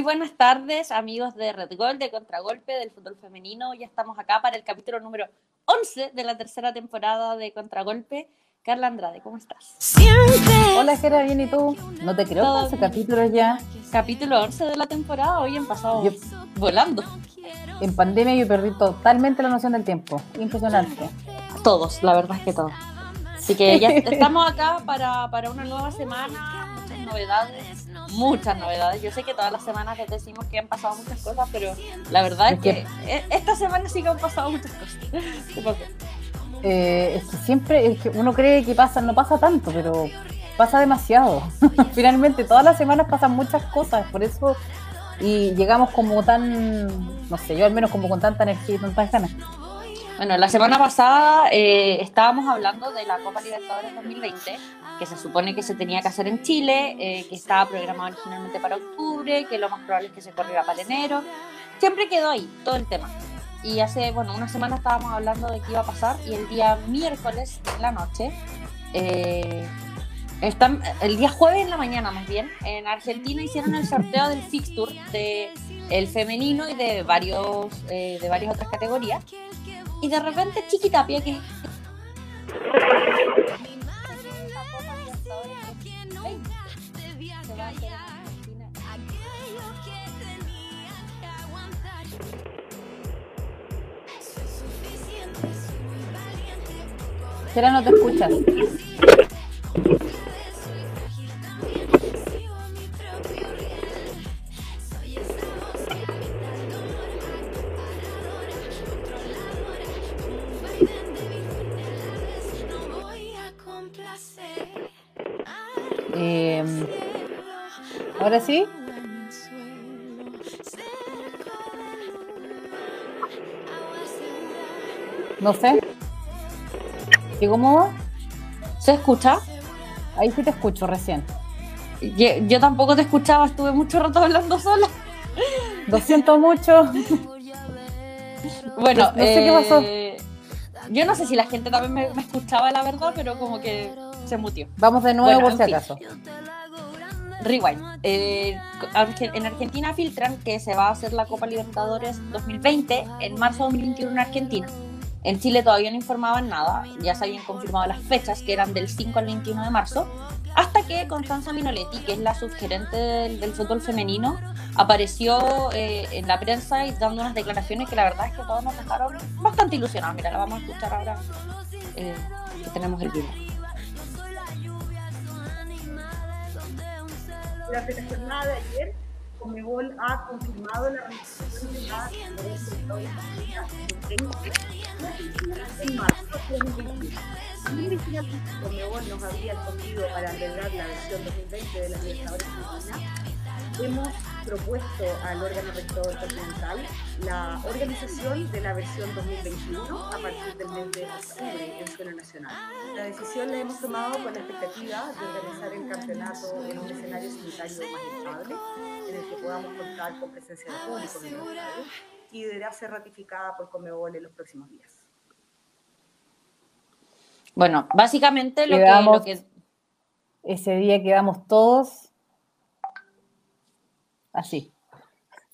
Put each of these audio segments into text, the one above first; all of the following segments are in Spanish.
Muy buenas tardes, amigos de Red Gol, de Contragolpe, del fútbol femenino. Ya estamos acá para el capítulo número 11 de la tercera temporada de Contragolpe. Carla Andrade, ¿cómo estás? Hola, Gera, bien, ¿y tú? No te creo Todo que ese capítulo ya. Capítulo 11 de la temporada, hoy han pasado Yo- volando. En pandemia yo perdí totalmente la noción del tiempo. Impresionante. Todos, la verdad es que todos. Así que ya estamos acá para, para una nueva semana, muchas novedades, muchas novedades. Yo sé que todas las semanas les decimos que han pasado muchas cosas, pero la verdad es que e- esta semana sí que han pasado muchas cosas. Eh, es que siempre, es que uno cree que pasa, no pasa tanto, pero pasa demasiado. Finalmente, todas las semanas pasan muchas cosas, por eso. Y llegamos como tan, no sé, yo al menos como con tanta energía y tantas ganas. Bueno, la semana pasada eh, estábamos hablando de la Copa Libertadores 2020, que se supone que se tenía que hacer en Chile, eh, que estaba programado originalmente para octubre, que lo más probable es que se corriera para enero. Siempre quedó ahí todo el tema. Y hace, bueno, una semana estábamos hablando de qué iba a pasar y el día miércoles en la noche, eh, el día jueves en la mañana más bien, en Argentina hicieron el sorteo del fixture de el femenino y de varios eh, de varias otras categorías y de repente Chiquitapia que se va a hacer en Argentina. Gera, no te escuchas. Ahora sí. No sé. ¿Y cómo va? ¿Se escucha? Ahí sí te escucho recién. Yo, yo tampoco te escuchaba, estuve mucho rato hablando sola. Lo siento mucho. Bueno, No- sé qué pasó. eh, Yo no sé si la gente también me, me escuchaba, la verdad, pero como que se mutió. Vamos de nuevo Bueno, por si fin. Rewind. Eh, en Argentina filtran que se va a hacer la Copa Libertadores 2020 en marzo de 2021 en Argentina. En Chile todavía no informaban nada, ya se habían confirmado las fechas que eran del 5 al 21 de marzo, hasta que Constanza Minoletti, que es la subgerente del, del fútbol femenino, apareció eh, en la prensa y dando unas declaraciones que la verdad es que todos nos dejaron bastante ilusionados. Mira, la vamos a escuchar ahora eh, que tenemos el video. La jornada de ayer, Comebol ha confirmado la realización de la en marzo de 2021. Si originalmente Comebol nos había escogido para albergar la versión 2020 de las Libertadores hemos propuesto al órgano rector continental la organización de la versión 2021 a partir del mes de octubre en suelo nacional. La decisión la hemos tomado con la expectativa de organizar el campeonato en un escenario sanitario más estable, en el que podamos contar con presencia de público en el estadio y deberá ser ratificada por Comebol en los próximos días. Bueno, básicamente lo que, Quedamos- lo que Ese día quedamos todos así.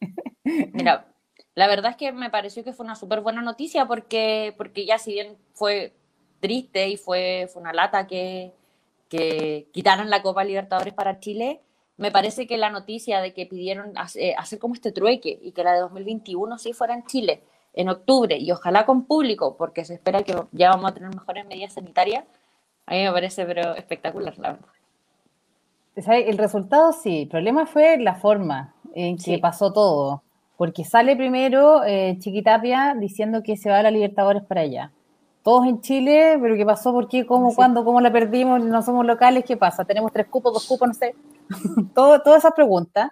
Mira, la verdad es que me pareció que fue una súper buena noticia porque, porque ya si bien fue triste y fue, fue una lata que, que quitaran la Copa Libertadores para Chile, me parece que la noticia de que pidieron hace- hacer como este trueque y que la de 2021 sí fuera en Chile en octubre y ojalá con público porque se espera que ya vamos a tener mejores medidas sanitarias, a mí me parece pero espectacular, la verdad. El resultado sí, el problema fue la forma en que Sí. pasó todo. Porque sale primero eh, Chiquitapia diciendo que se va a la Libertadores para allá. Todos en Chile, pero ¿qué pasó? ¿Por qué? ¿Cómo? Sí. ¿Cuándo? ¿Cómo la perdimos? ¿No somos locales? ¿Qué pasa? ¿Tenemos tres cupos, dos cupos? No sé. Todo, todas esas preguntas.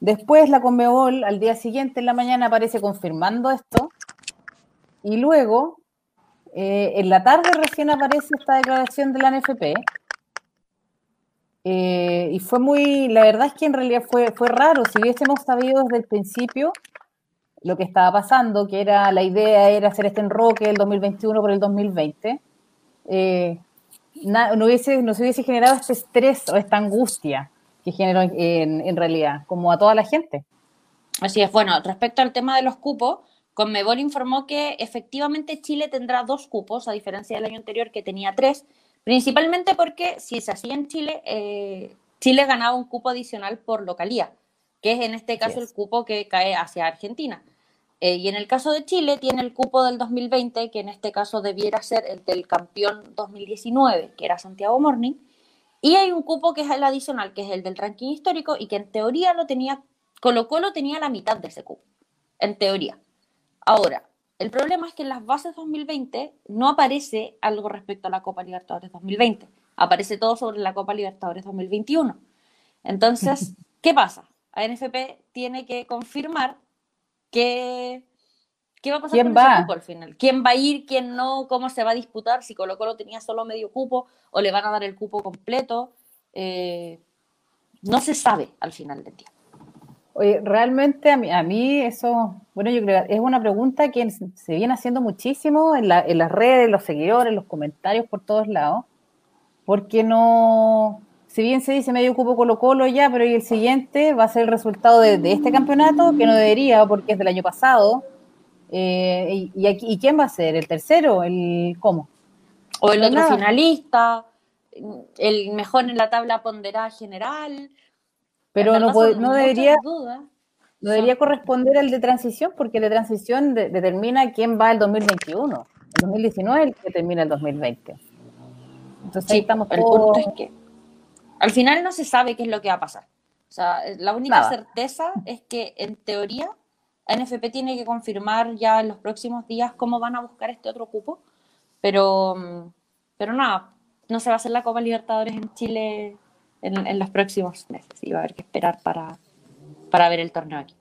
Después la Conmebol al día siguiente en la mañana aparece confirmando esto. Y luego, eh, en la tarde recién aparece esta declaración de la NFP. Eh, y fue muy, la verdad es que en realidad fue, fue raro. Si hubiésemos sabido desde el principio lo que estaba pasando, que era la idea era hacer este enroque del 2021 por el 2020, eh, na- no, hubiese, no se hubiese generado este estrés o esta angustia que generó en, en realidad, como a toda la gente. Así es, bueno, respecto al tema de los cupos, Conmebol informó que efectivamente Chile tendrá dos cupos, a diferencia del año anterior que tenía tres, principalmente porque si se hacía en Chile, eh, Chile ganaba un cupo adicional por localía, que es en este caso el cupo que cae hacia Argentina. Eh, y en el caso de Chile tiene el cupo del 2020, que en este caso debiera ser el del campeón 2019, que era Santiago Morning. Y hay un cupo que es el adicional, que es el del ranking histórico, y que en teoría lo tenía, Colo Colo tenía la mitad de ese cupo, en teoría. Ahora, el problema es que en las bases 2020 no aparece algo respecto a la Copa Libertadores 2020. Aparece todo sobre la Copa Libertadores 2021. Entonces, ¿qué pasa? ANFP tiene que confirmar que, qué va a pasar ¿Quién con va? ese cupo al final. ¿Quién va a ir? ¿Quién no? ¿Cómo se va a disputar? Si Colo Colo tenía solo medio cupo o le van a dar el cupo completo. Eh, no se sabe al final del día. Oye, realmente a mí, a mí eso, bueno, yo creo que es una pregunta que se viene haciendo muchísimo en, la, en las redes, los seguidores, los comentarios por todos lados, porque no, si bien se dice medio cupo Colo Colo ya, pero y el siguiente va a ser el resultado de, de este campeonato, que no debería porque es del año pasado, eh, y, y, aquí, ¿y quién va a ser? ¿El tercero? ¿El cómo? O el No, otro nada. finalista, el mejor en la tabla ponderada general. Pero no, puede- no debería, dudas. no debería corresponder al de transición, porque el de transición de- determina quién va el 2021. El 2019 es el que termina el 2020. Entonces ahí estamos el todos- punto es que al final no se sabe qué es lo que va a pasar. O sea, la única Nada. certeza es que en teoría NFP tiene que confirmar ya en los próximos días cómo van a buscar este otro cupo, pero, mm, pero nada, no se va a hacer la Copa Libertadores en Chile en, en los próximos meses y va a haber que esperar para, para ver el torneo aquí.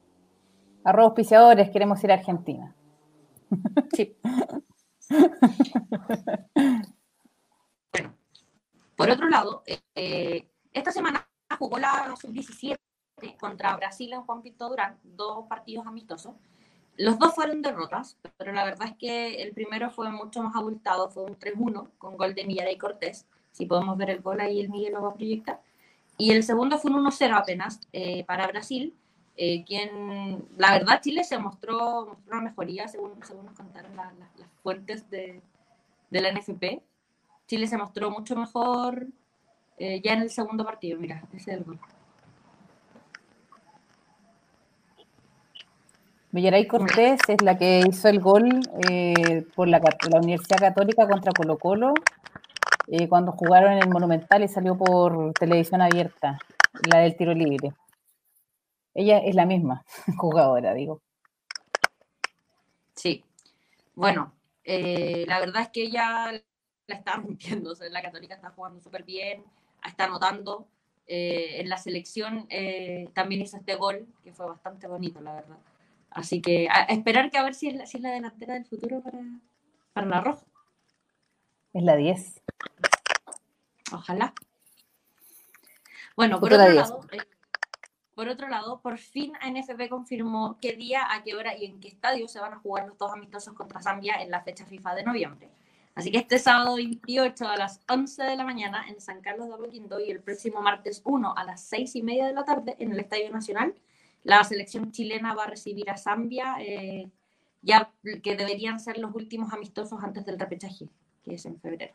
Arroba auspiciadores, queremos ir a Argentina. Sí. Bueno, por otro lado, eh, esta semana jugó la sub-17 contra Brasil en Juan Pinto Durán, dos partidos amistosos. Los dos fueron derrotas, pero la verdad es que el primero fue mucho más abultado, fue un 3-1 con gol de Millara y Cortés. Si podemos ver el gol ahí, el Miguel lo va a proyectar. Y el segundo fue un 1-0 apenas eh, para Brasil, eh, quien, la verdad, Chile se mostró, mostró una mejoría, según, según nos contaron la- la- las fuentes de, de la NFP. Chile se mostró mucho mejor eh, ya en el segundo partido. Mira, ese es el gol. Villaray Cortés es la que hizo el gol eh, por la, Universidad Católica contra Colo Colo eh, cuando jugaron en el Monumental y salió por televisión abierta, la del tiro libre. Ella es la misma jugadora, digo. Sí. Bueno, eh, la verdad es que ella la está rompiendo. o sea, la Católica está jugando súper bien, está anotando. Eh, en la selección eh, también hizo este gol, que fue bastante bonito, la verdad. Así que a, a esperar que a ver si es la, si es la delantera del futuro para, para la Roja. Es la 10. Ojalá. Bueno, por otro, 10. lado, eh, por otro lado, por fin ANFP confirmó qué día, a qué hora y en qué estadio se van a jugar los dos amistosos contra Zambia en la fecha FIFA de noviembre. Así que este sábado 28 a las 11 de la mañana en San Carlos de Apoquindo y el próximo martes 1 a las 6 y media de la tarde en el Estadio Nacional, la selección chilena va a recibir a Zambia, eh, ya que deberían ser los últimos amistosos antes del repechaje, que es en febrero.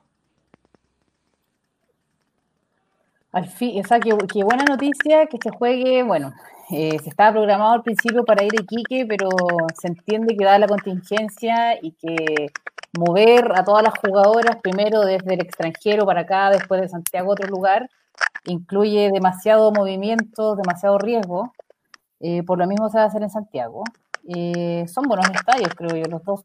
Al fin, o sea, qué, qué buena noticia que se juegue, bueno, eh, se estaba programado al principio para ir a Iquique, pero se entiende que dada la contingencia y que mover a todas las jugadoras primero desde el extranjero para acá, después de Santiago a otro lugar, incluye demasiado movimiento, demasiado riesgo. Eh, por lo mismo se va a hacer en Santiago. Eh, son buenos estadios, creo yo, los dos.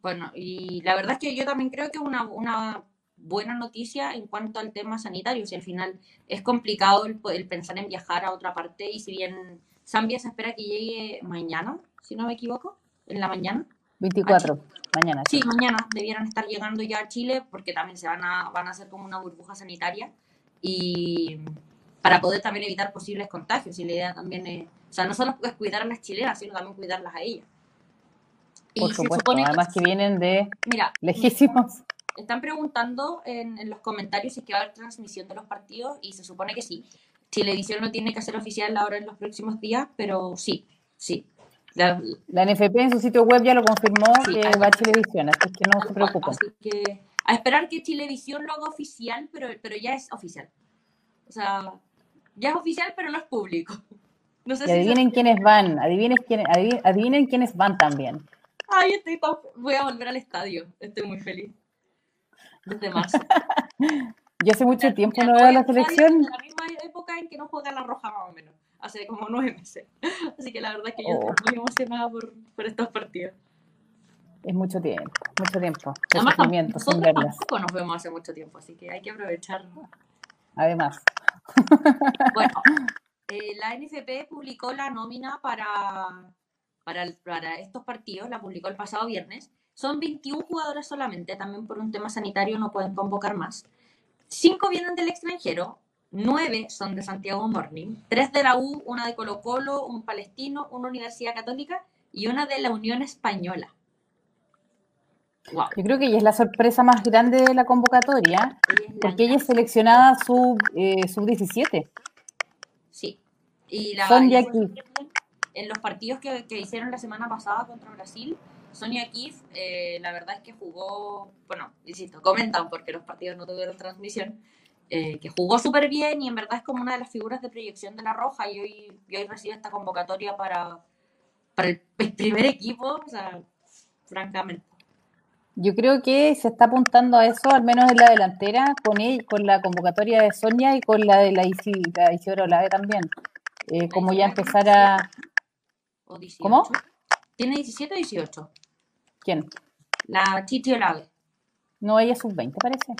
Bueno, y la verdad es que yo también creo que es una, buena noticia en cuanto al tema sanitario. Si al final es complicado el pensar en viajar a otra parte y si bien Zambia se espera que llegue mañana, si no me equivoco, en la mañana. 24, mañana. Sí, mañana debieran estar llegando ya a Chile porque también se van a, van a hacer como una burbuja sanitaria y para poder también evitar posibles contagios. Y la idea también es, o sea, no solo es cuidar a las chilenas, sino también cuidarlas a ellas. Por se supuesto, supone además que vienen de Mira, lejísimos. están preguntando en, en los comentarios si es que va a haber transmisión de los partidos y se supone que sí. Chilevisión lo tiene que hacer oficial ahora en los próximos días, pero sí, sí. La, NFP en su sitio web ya lo confirmó que va a Chilevisión, así que no se preocupen. Así que a esperar que Chilevisión lo haga oficial, pero, pero ya es oficial. O sea, ya es oficial, pero no es público. No sé y adivinen quiénes van, adivinen adivinen, quiénes van también. Ay, estoy voy a volver al estadio, estoy muy feliz. Desde marzo. Yo hace mucho tiempo no veo la selección. En la misma época en que no juega la roja más o menos, hace como nueve meses. Así que la verdad es que yo estoy oh. muy emocionada por, por estos partidos. Es mucho tiempo, mucho tiempo. Además, nosotros tampoco nos vemos hace mucho tiempo, así que hay que aprovechar. Además. Bueno, eh, la NFP publicó la nómina para, para, para, estos partidos, la publicó el pasado viernes. Son 21 jugadores solamente, también por un tema sanitario no pueden convocar más. Cinco vienen del extranjero, nueve son de Santiago Morning, tres de la U, una de Colo Colo, un palestino, una Universidad Católica y una de la Unión Española. Yo creo que ella es la sorpresa más grande de la convocatoria, porque ella es seleccionada sub, eh, sub 17. Sí. Y la, Sonia En los partidos que, hicieron la semana pasada contra Brasil, Sonia Kif, eh, la verdad es que jugó, bueno, insisto, comentan porque los partidos no tuvieron transmisión, eh, que jugó súper bien y en verdad es como una de las figuras de proyección de la Roja y hoy, hoy recibe esta convocatoria para, para el primer equipo, o sea, francamente. Yo creo que se está apuntando a eso, al menos en la delantera, con, con la convocatoria de Sonia y con la de la, Isidro Olave también. Eh, como ya empezar a... ¿Cómo? ¿Tiene 17 o 18? ¿Quién? La Titi Olave. No, ella es sub-20, parece.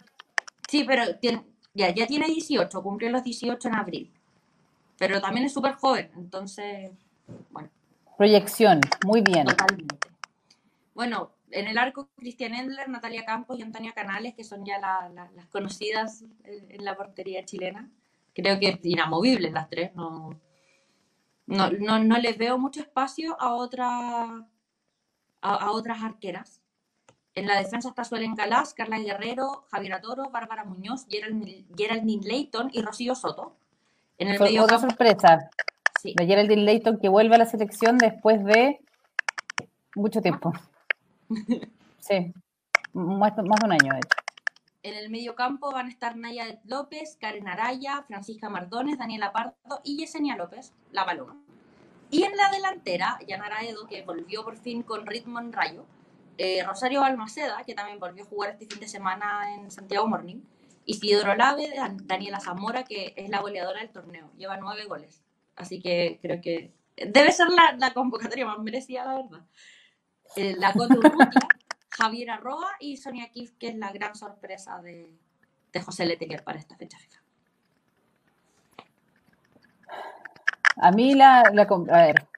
Sí, pero tiene, ya, ya tiene 18, cumplió los 18 en abril. Pero también es súper joven, entonces, bueno. Proyección, muy bien. Totalmente. Bueno, en el arco Cristian Endler, Natalia Campos y Antonia Canales, que son ya las conocidas en, la portería chilena. Creo que es inamovible las tres. No, no, no, les veo mucho espacio a, otra, a, otras arqueras. En la defensa está Suelen Galás, Carla Guerrero, Javier Toro, Bárbara Muñoz, Geraldine Leighton y Rocío Soto. En el medio otra sorpresa. Sí. De Geraldine Leighton que vuelve a la selección después de mucho tiempo. Sí, más, de un año, de hecho. En el medio campo van a estar Naya López, Karen Araya, Francisca Mardones, Daniela Pardo y Yesenia López, la balona. Y en la delantera, Yanara Edo, que volvió por fin con ritmo en rayo, eh, Rosario Almaceda, que también volvió a jugar este fin de semana en Santiago Morning, Isidro Lave, Daniela Zamora, que es la goleadora del torneo, lleva nueve goles. Así que creo que debe ser la, la convocatoria más merecida, la verdad eh, la Urrutia, Javier Arroa y Sonia Kif, que es la gran sorpresa de, José Letelier para esta fecha fija. A mí la, a ver,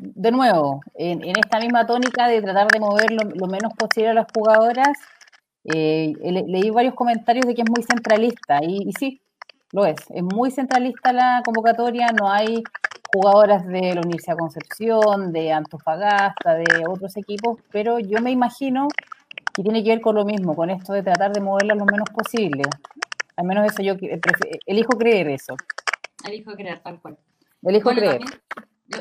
de nuevo, en, esta misma tónica de tratar de mover lo, menos posible a las jugadoras, eh, leí varios comentarios de que es muy centralista y, y, sí, lo es. Es muy centralista la convocatoria, no hay jugadoras de la Universidad Concepción, de Antofagasta, de otros equipos, pero yo me imagino que tiene que ver con lo mismo, con esto de tratar de moverla lo menos posible. Al menos eso yo elijo creer eso. Elijo creer, tal cual. Elijo creer.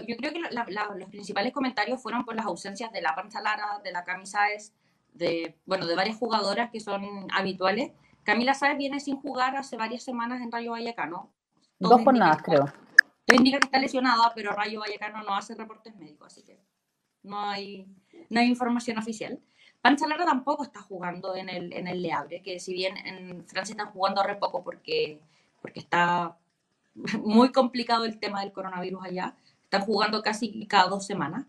Yo, creo que los principales comentarios fueron por las ausencias de la Pancha Lara, de la Camisa de, bueno, de varias jugadoras que son habituales. Camila Sáez viene sin jugar hace varias semanas en Rayo Vallecano. Dos por nada, creo indica que está lesionada, pero Rayo Vallecano no hace reportes médicos, así que no hay, no hay información oficial. Pancha Lara tampoco está jugando en el, en el Leabre, que si bien en Francia están jugando re poco porque, porque está muy complicado el tema del coronavirus allá, están jugando casi cada dos semanas,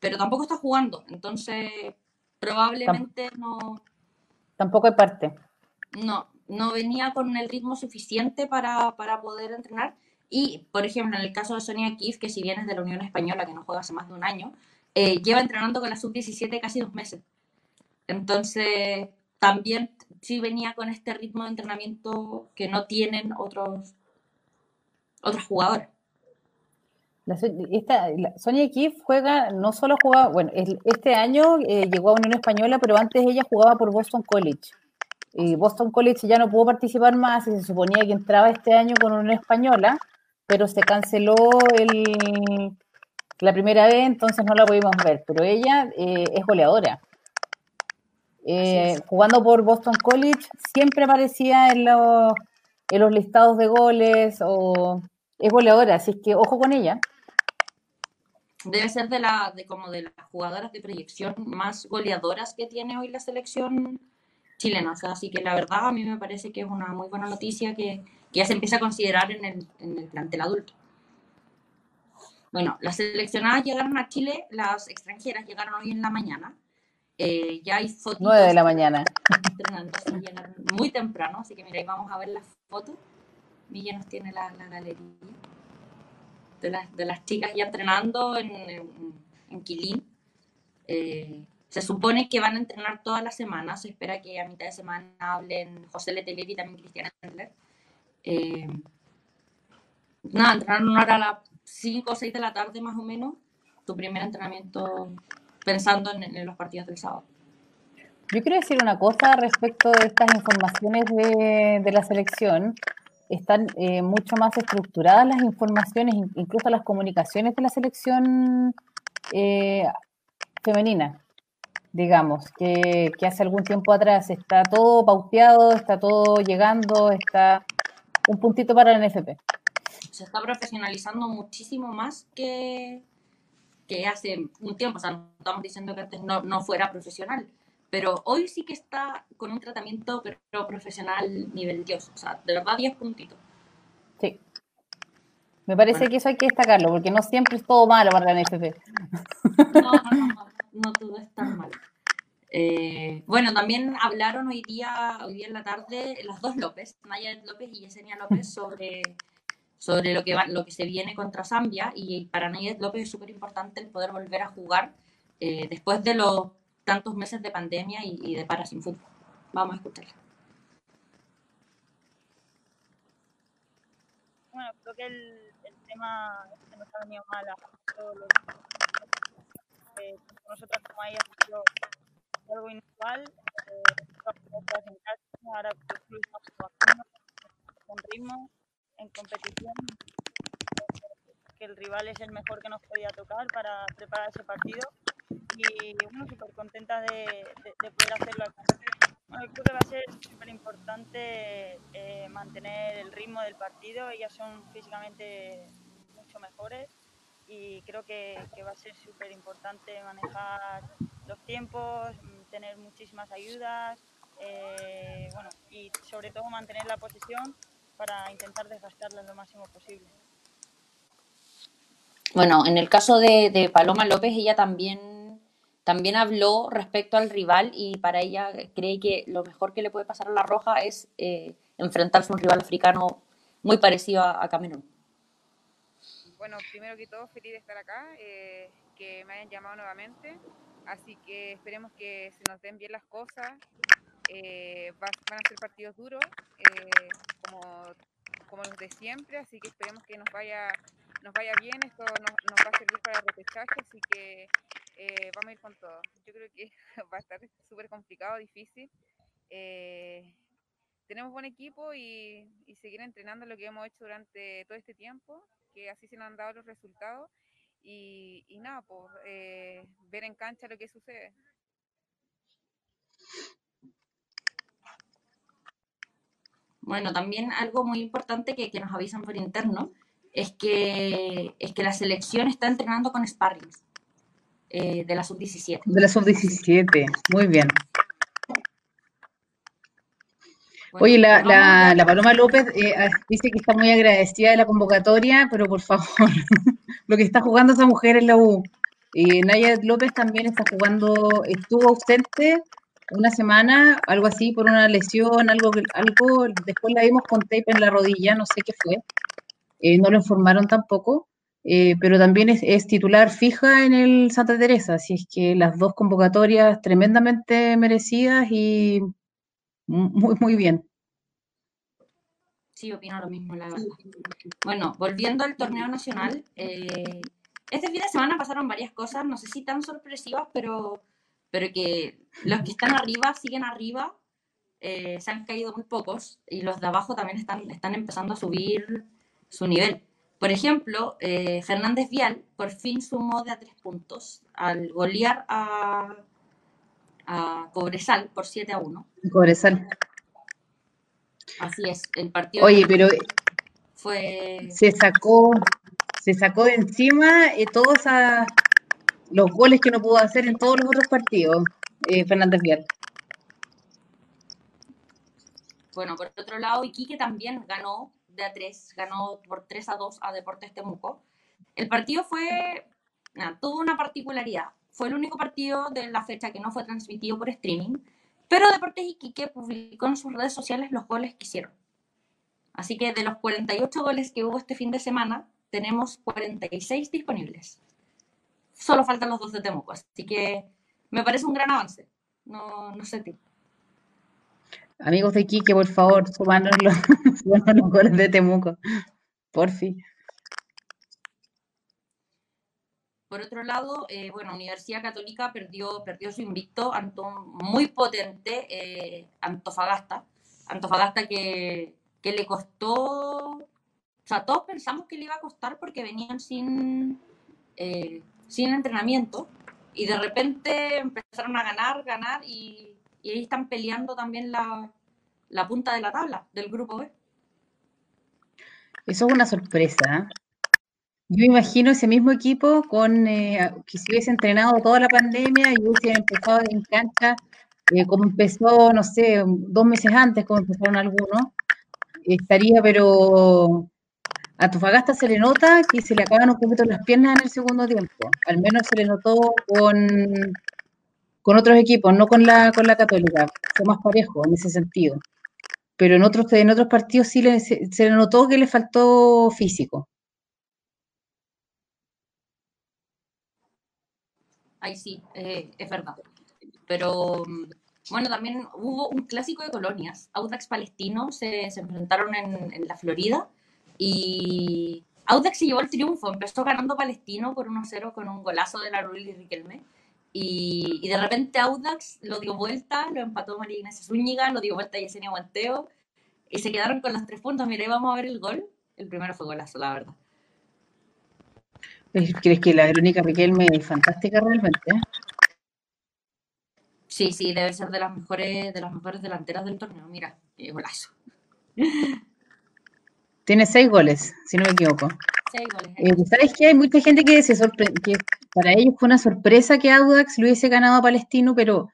pero tampoco está jugando, entonces probablemente no... Tampoco hay parte. No, no venía con el ritmo suficiente para, para poder entrenar y, por ejemplo, en el caso de Sonia Kif, que si bien es de la Unión Española, que no juega hace más de un año, eh, lleva entrenando con la sub-17 casi dos meses. Entonces, también sí venía con este ritmo de entrenamiento que no tienen otros, otros jugadores. Esta, Sonia Kif juega, no solo jugaba, bueno, este año eh, llegó a Unión Española, pero antes ella jugaba por Boston College. Y Boston College ya no pudo participar más y se suponía que entraba este año con Unión Española, pero se canceló el, la primera vez, entonces no la pudimos ver, pero ella eh, es goleadora. Eh, jugando por Boston College, siempre aparecía en los, en los listados de goles o es goleadora, así que ojo con ella. Debe ser de la de como de las jugadoras de proyección más goleadoras que tiene hoy la selección chilena. así que la verdad a mí me parece que es una muy buena noticia que, ya se empieza a considerar en el, en el plantel adulto. Bueno, las seleccionadas llegaron a Chile, las extranjeras llegaron hoy en la mañana. Eh, ya hay fotos. 9 de la mañana. Llegaron muy temprano, así que mira, ahí vamos a ver las fotos. Villa nos tiene la, galería de las, de las chicas ya entrenando en, en, Quilín. Eh, se supone que van a entrenar toda la semana. Se espera que a mitad de semana hablen José Letelier y también Cristiana Endler. Eh, nada, entrenaron una hora a las 5 o 6 de la tarde más o menos. Tu primer entrenamiento pensando en, los partidos del sábado. Yo quiero decir una cosa respecto de estas informaciones de, de la selección están eh, mucho más estructuradas las informaciones, incluso las comunicaciones de la selección eh, femenina, digamos, que, hace algún tiempo atrás está todo pauteado, está todo llegando, está un puntito para el NFP. Se está profesionalizando muchísimo más que, que hace un tiempo, o sea, no estamos diciendo que antes no, no fuera profesional, pero hoy sí que está con un tratamiento pero profesional nivel Dios, o sea, de verdad 10 puntitos. Sí. Me parece que eso hay que destacarlo, porque no siempre es todo malo para la NFP. No, no, no, no, todo es tan malo. Eh, bueno, también hablaron hoy día, hoy día en la tarde las dos López, Naya López y Yesenia López, sobre, sobre lo, que va, lo que se viene contra Zambia. Y para Naya López es súper importante el poder volver a jugar eh, después de los tantos meses de pandemia y, de para sin fútbol. Vamos a escucharla. Bueno, creo que el, el tema que nos ha venido mal a todos eh, nosotros como ahí ha sido algo inusual. Eh, ahora con ritmo, en competición, que el rival es el mejor que nos podía tocar para preparar ese partido y bueno, súper contenta de, de, poder hacerlo Bueno, creo que va a ser súper importante eh, mantener el ritmo del partido, ellas son físicamente mucho mejores y creo que, que va a ser súper importante manejar los tiempos, tener muchísimas ayudas eh, bueno, y sobre todo mantener la posición para intentar desgastarla lo máximo posible. Bueno, en el caso de, de Paloma López, ella también también habló respecto al rival y para ella cree que lo mejor que le puede pasar a la Roja es eh, enfrentarse a un rival africano muy parecido a, Camerún. Bueno, primero que todo, feliz de estar acá, eh, que me hayan llamado nuevamente, así que esperemos que se nos den bien las cosas. Eh, van a ser partidos duros, como, como los de siempre, así que esperemos que nos vaya nos vaya bien, esto nos, nos va a servir para el repechaje, así que eh, vamos a ir con todo. Yo creo que va a estar súper complicado, difícil. Eh, tenemos buen equipo y, seguir entrenando lo que hemos hecho durante todo este tiempo, que así se nos han dado los resultados. Y, nada, pues eh, ver en cancha lo que sucede. Bueno, también algo muy importante que, nos avisan por interno es que, es que la selección está entrenando con sparrings. Eh, de la sub-17. De la sub-17, muy bien. Oye, la, la, la, Paloma López eh, ah, dice que está muy agradecida de la convocatoria, pero por favor, lo que está jugando esa mujer en la U. Eh, Naya López también está jugando, estuvo ausente una semana, algo así, por una lesión, algo, algo después la vimos con tape en la rodilla, no sé qué fue. no lo informaron tampoco. Eh, pero también es, titular fija en el Santa Teresa, así es que las dos convocatorias tremendamente merecidas y muy, muy bien. Sí, opino lo mismo, la verdad. Bueno, volviendo al torneo nacional, eh, este fin de semana pasaron varias cosas, no sé si tan sorpresivas, pero, pero que los que están arriba siguen arriba, eh, se han caído muy pocos y los de abajo también están, están empezando a subir su nivel. Por ejemplo, eh, Fernández Vial por fin sumó de a tres puntos al golear a, a Cobresal por 7 a 1. Cobresal. Así es, el partido Oye, pero fue... se sacó, se sacó de encima eh, todos los goles que no pudo hacer en todos los otros partidos, eh, Fernández Vial. Bueno, por otro lado, Iquique también ganó de a 3, ganó por 3 a 2 a Deportes Temuco. El partido fue, nada, tuvo una particularidad. Fue el único partido de la fecha que no fue transmitido por streaming, pero Deportes Iquique publicó en sus redes sociales los goles que hicieron. Así que de los 48 goles que hubo este fin de semana, tenemos 46 disponibles. Solo faltan los dos de Temuco, así que me parece un gran avance. No, no sé, ti. Amigos de Iquique, por favor, sumanos sumanos los goles de Temuco. Por fin. Por otro lado, eh, bueno, Universidad Católica perdió, perdió su invicto ante un muy potente eh, Antofagasta. Antofagasta que, que le costó, o sea, todos pensamos que le iba a costar porque venían sin, eh, sin entrenamiento y de repente empezaron a ganar, ganar y, y ahí están peleando también la, la punta de la tabla del grupo B. Eso es una sorpresa. ¿eh? Yo imagino ese mismo equipo con eh, que si hubiese entrenado toda la pandemia y hubiese empezado en cancha eh, como empezó, no sé, dos meses antes, como empezaron algunos, estaría, pero a Antofagasta se le nota que se le acaban un poquito las piernas en el segundo tiempo. Al menos se le notó con, con otros equipos, no con la, con la Católica. Fue más parejo en ese sentido. Pero en otros, en otros partidos sí le, se, notó que le faltó físico. Ahí sí, eh, es verdad. Pero bueno, también hubo un clásico de colonias. Audax Palestino se, se enfrentaron en, en, la Florida y Audax se llevó el triunfo. Empezó ganando Palestino por 1-0 con un golazo de la Rulli Riquelme. Y, y, de repente Audax lo dio vuelta, lo empató María Ignacia Zúñiga, lo dio vuelta Yesenia Guanteo y se quedaron con los tres puntos. Mira, vamos a ver el gol. El primero fue golazo, la verdad. ¿Crees que la Verónica Riquelme es fantástica realmente? ¿eh? Sí, sí, debe ser de las mejores, de las mejores delanteras del torneo. Mira, qué golazo. Tiene seis goles, si no me equivoco. Seis goles. Eh, ¿Sabes que hay mucha gente que se sorprende, que para ellos fue una sorpresa que Audax lo hubiese ganado a Palestino, pero,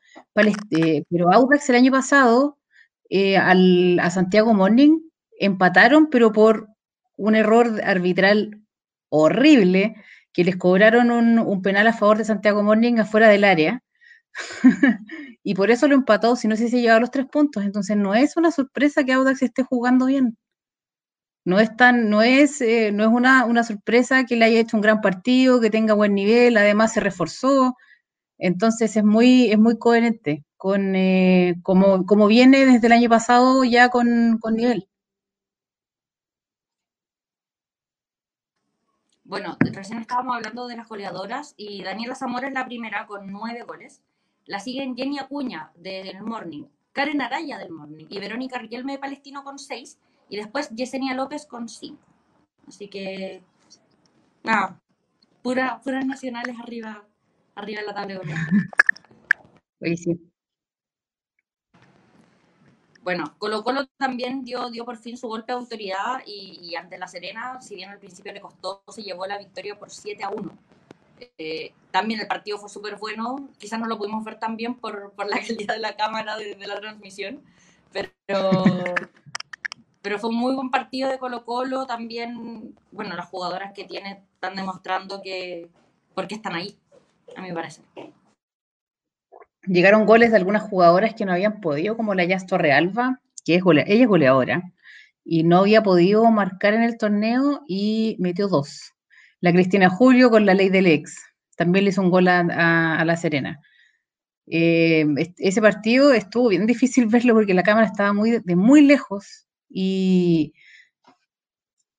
eh, pero Audax el año pasado eh, al, a Santiago Morning empataron, pero por un error arbitral horrible, que les cobraron un, un penal a favor de Santiago Morning afuera del área. y por eso lo empató, si no se llevaba los tres puntos. Entonces no es una sorpresa que Audax esté jugando bien. No es tan, no es, eh, no es una, una, sorpresa que le haya hecho un gran partido, que tenga buen nivel, además se reforzó. Entonces es muy, es muy coherente con eh, como, como viene desde el año pasado ya con, con nivel. Bueno, recién estábamos hablando de las goleadoras y Daniela Zamora es la primera con nueve goles. La siguen Jenny Acuña del Morning, Karen Araya del Morning y Verónica Riquelme de Palestino con seis y después Yesenia López con cinco. Así que, nada, pura, puras nacionales arriba, arriba de la tabla. Sí. Bueno, Colo Colo también dio, dio por fin su golpe de autoridad y, y, ante La Serena, si bien al principio le costó, se llevó la victoria por 7 a 1. Eh, también el partido fue súper bueno, quizás no lo pudimos ver tan bien por, por la calidad de la cámara de, de la transmisión, pero, pero fue un muy buen partido de Colo Colo, también, bueno, las jugadoras que tiene están demostrando que, por qué están ahí, a mi parecer llegaron goles de algunas jugadoras que no habían podido, como la Yas Torrealba, que es ella es goleadora, y no había podido marcar en el torneo y metió dos. La Cristina Julio con la ley del ex, también le hizo un gol a, a, a La Serena. Eh, ese partido estuvo bien difícil verlo porque la cámara estaba muy, de muy lejos y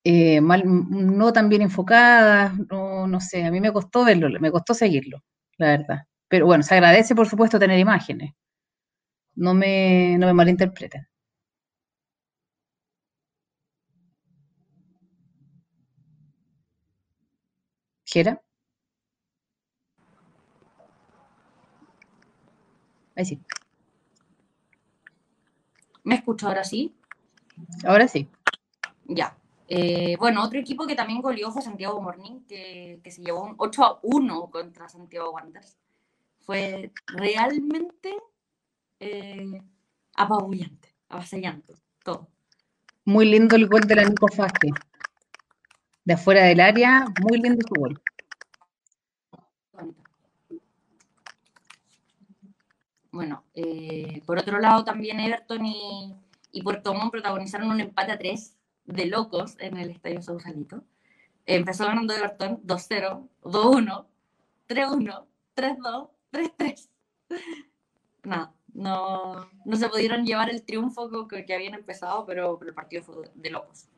eh, mal, no tan bien enfocada, no, no sé, a mí me costó verlo, me costó seguirlo, la verdad. Pero bueno, se agradece, por supuesto, tener imágenes. No me, no me malinterpreten. Jera. Ahí sí. ¿Me escucho ahora sí? Ahora sí. Ya. Eh, bueno, otro equipo que también goleó fue Santiago Morning, que, que se llevó un 8 a 1 contra Santiago Wanderers. Fue realmente eh, apabullante, avasallante, todo. Muy lindo el gol de la Nico Fasque. De afuera del área, muy lindo su gol. Bueno, eh, por otro lado también Everton y, y Puerto Montt protagonizaron un empate a 3 de locos en el Estadio Sausalito. Empezó ganando Everton 2-0, 2-1, 3-1, 3-2, 3-3. Nada, no, no se pudieron llevar el triunfo que, que habían empezado, pero, pero el partido fue de locos.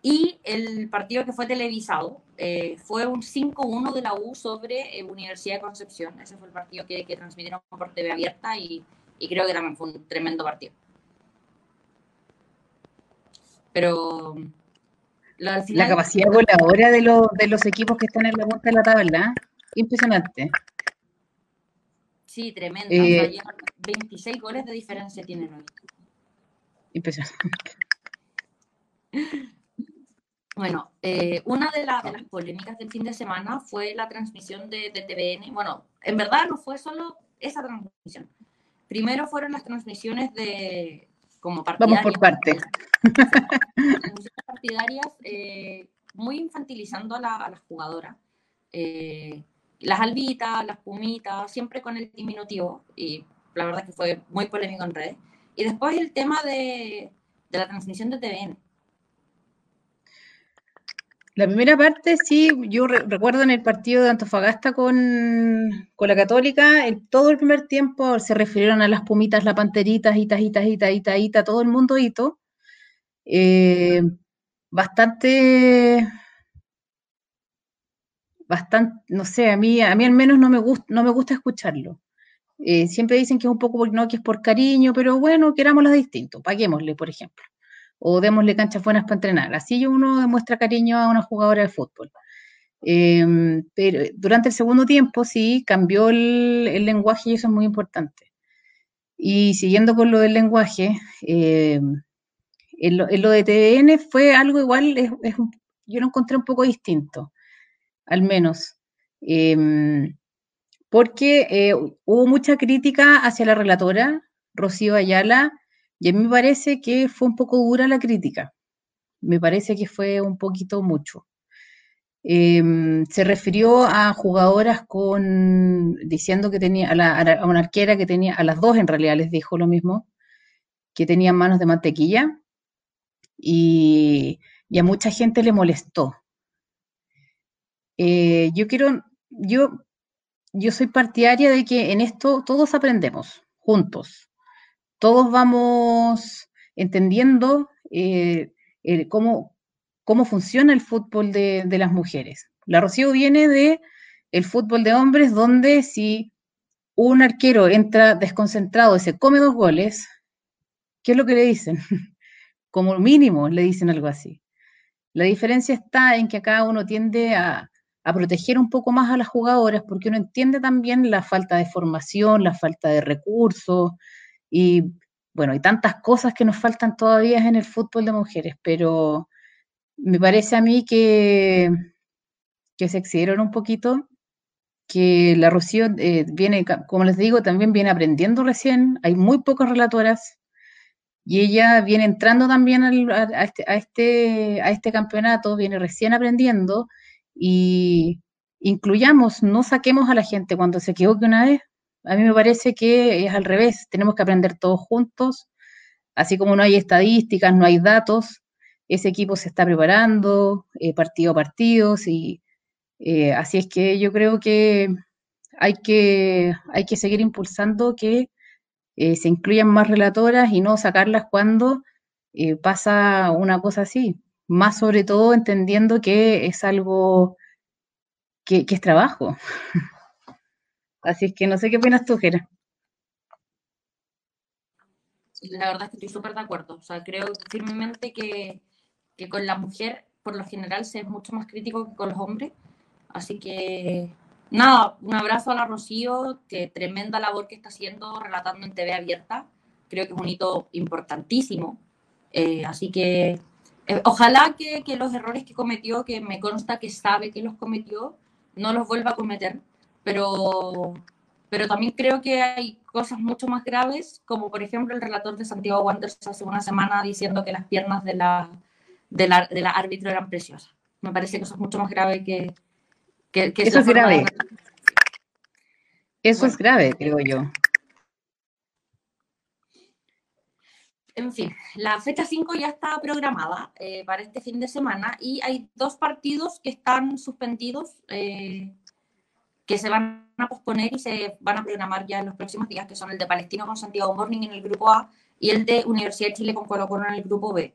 Y el partido que fue televisado eh, fue un 5-1 de la U sobre eh, Universidad de Concepción. Ese fue el partido que, que transmitieron por TV abierta y, y, creo que también fue un tremendo partido. Pero lo, al final, la capacidad goleadora de, lo, de los equipos que están en la punta de la tabla, impresionante. Sí, tremendo. Eh, o sea, 26 goles de diferencia tienen hoy. Impresionante. Bueno, eh, una de, la, de, las polémicas del fin de semana fue la transmisión de, de, TVN. Bueno, en verdad no fue solo esa transmisión. Primero fueron las transmisiones de como partidarias. Vamos por parte. partidarias eh, muy infantilizando a, la, a las jugadoras. Eh, las albitas, las pumitas, siempre con el diminutivo. Y la verdad que fue muy polémico en redes. Y después el tema de, de la transmisión de TVN la primera parte, sí, yo re recuerdo en el partido de Antofagasta con, con la Católica, el, todo el primer tiempo se refirieron a las pumitas, la panteritas, ita, ita, ita, ita, ita, todo el mundo hito. Eh, bastante, bastante, no sé, a mí, a mí al menos no me, gusta, no me gusta escucharlo. Eh, siempre dicen que es un poco, no, que es por cariño, pero bueno, querámoslo distinto, paguémosle, por ejemplo o démosle canchas buenas para entrenar. Así uno demuestra cariño a una jugadora de fútbol. Eh, pero durante el segundo tiempo sí cambió el, el, lenguaje y eso es muy importante. Y siguiendo con lo del lenguaje, eh, en, lo, lo, de TVN fue algo igual, es, es yo lo encontré un poco distinto, al menos. Eh, porque hubo mucha crítica hacia la relatora, Rocío Ayala, y a mí me parece que fue un poco dura la crítica. Me parece que fue un poquito mucho. Eh, se refirió a jugadoras con diciendo que tenía a, la, una arquera que tenía a las dos en realidad les dijo lo mismo que tenían manos de mantequilla y, y a mucha gente le molestó eh, yo quiero yo yo soy partidaria de que en esto todos aprendemos juntos todos vamos entendiendo eh, cómo, cómo funciona el fútbol de, de, las mujeres. La Rocío viene de el fútbol de hombres donde si un arquero entra desconcentrado y se come dos goles, ¿qué es lo que le dicen? Como mínimo le dicen algo así. La diferencia está en que acá uno tiende a, a proteger un poco más a las jugadoras porque uno entiende también la falta de formación, la falta de recursos, y bueno, hay tantas cosas que nos faltan todavía en el fútbol de mujeres, pero me parece a mí que, que se excedieron un poquito, que la Rocío eh, viene, como les digo, también viene aprendiendo recién, hay muy pocas relatoras, y ella viene entrando también al, a, este, a, este, a este campeonato, viene recién aprendiendo, y incluyamos, no saquemos a la gente cuando se equivoque una vez, a mí me parece que es al revés, tenemos que aprender todos juntos, así como no hay estadísticas, no hay datos, ese equipo se está preparando eh, partido a partido, y, eh, así es que yo creo que hay que, hay que seguir impulsando que eh, se incluyan más relatoras y no sacarlas cuando pasa una cosa así, más sobre todo entendiendo que es algo que es trabajo. Así es que no sé qué opinas tú, Jera. La verdad es que estoy súper de acuerdo. O sea, creo firmemente que, que, con la mujer, por lo general, se es mucho más crítico que con los hombres. Así que nada, un abrazo a la Rocío, que tremenda labor que está haciendo relatando en TV abierta. Creo que es un hito importantísimo. Eh, así que eh, ojalá que, que, los errores que cometió, que me consta que sabe que los cometió, no los vuelva a cometer. Pero, pero también creo que hay cosas mucho más graves, como por ejemplo el relator de Santiago Wanderers hace una semana diciendo que las piernas de la, de la, de la árbitro eran preciosas. Me parece que eso es mucho más grave que... que, que eso es grave. Eso bueno. es grave, creo yo. En fin, la fecha 5 ya está programada eh, para este fin de semana y hay dos partidos que están suspendidos, eh, que se van a posponer y se van a programar ya en los próximos días, que son el de Palestino con Santiago Morning en el grupo A y el de Universidad de Chile con Colo Colo en el grupo B.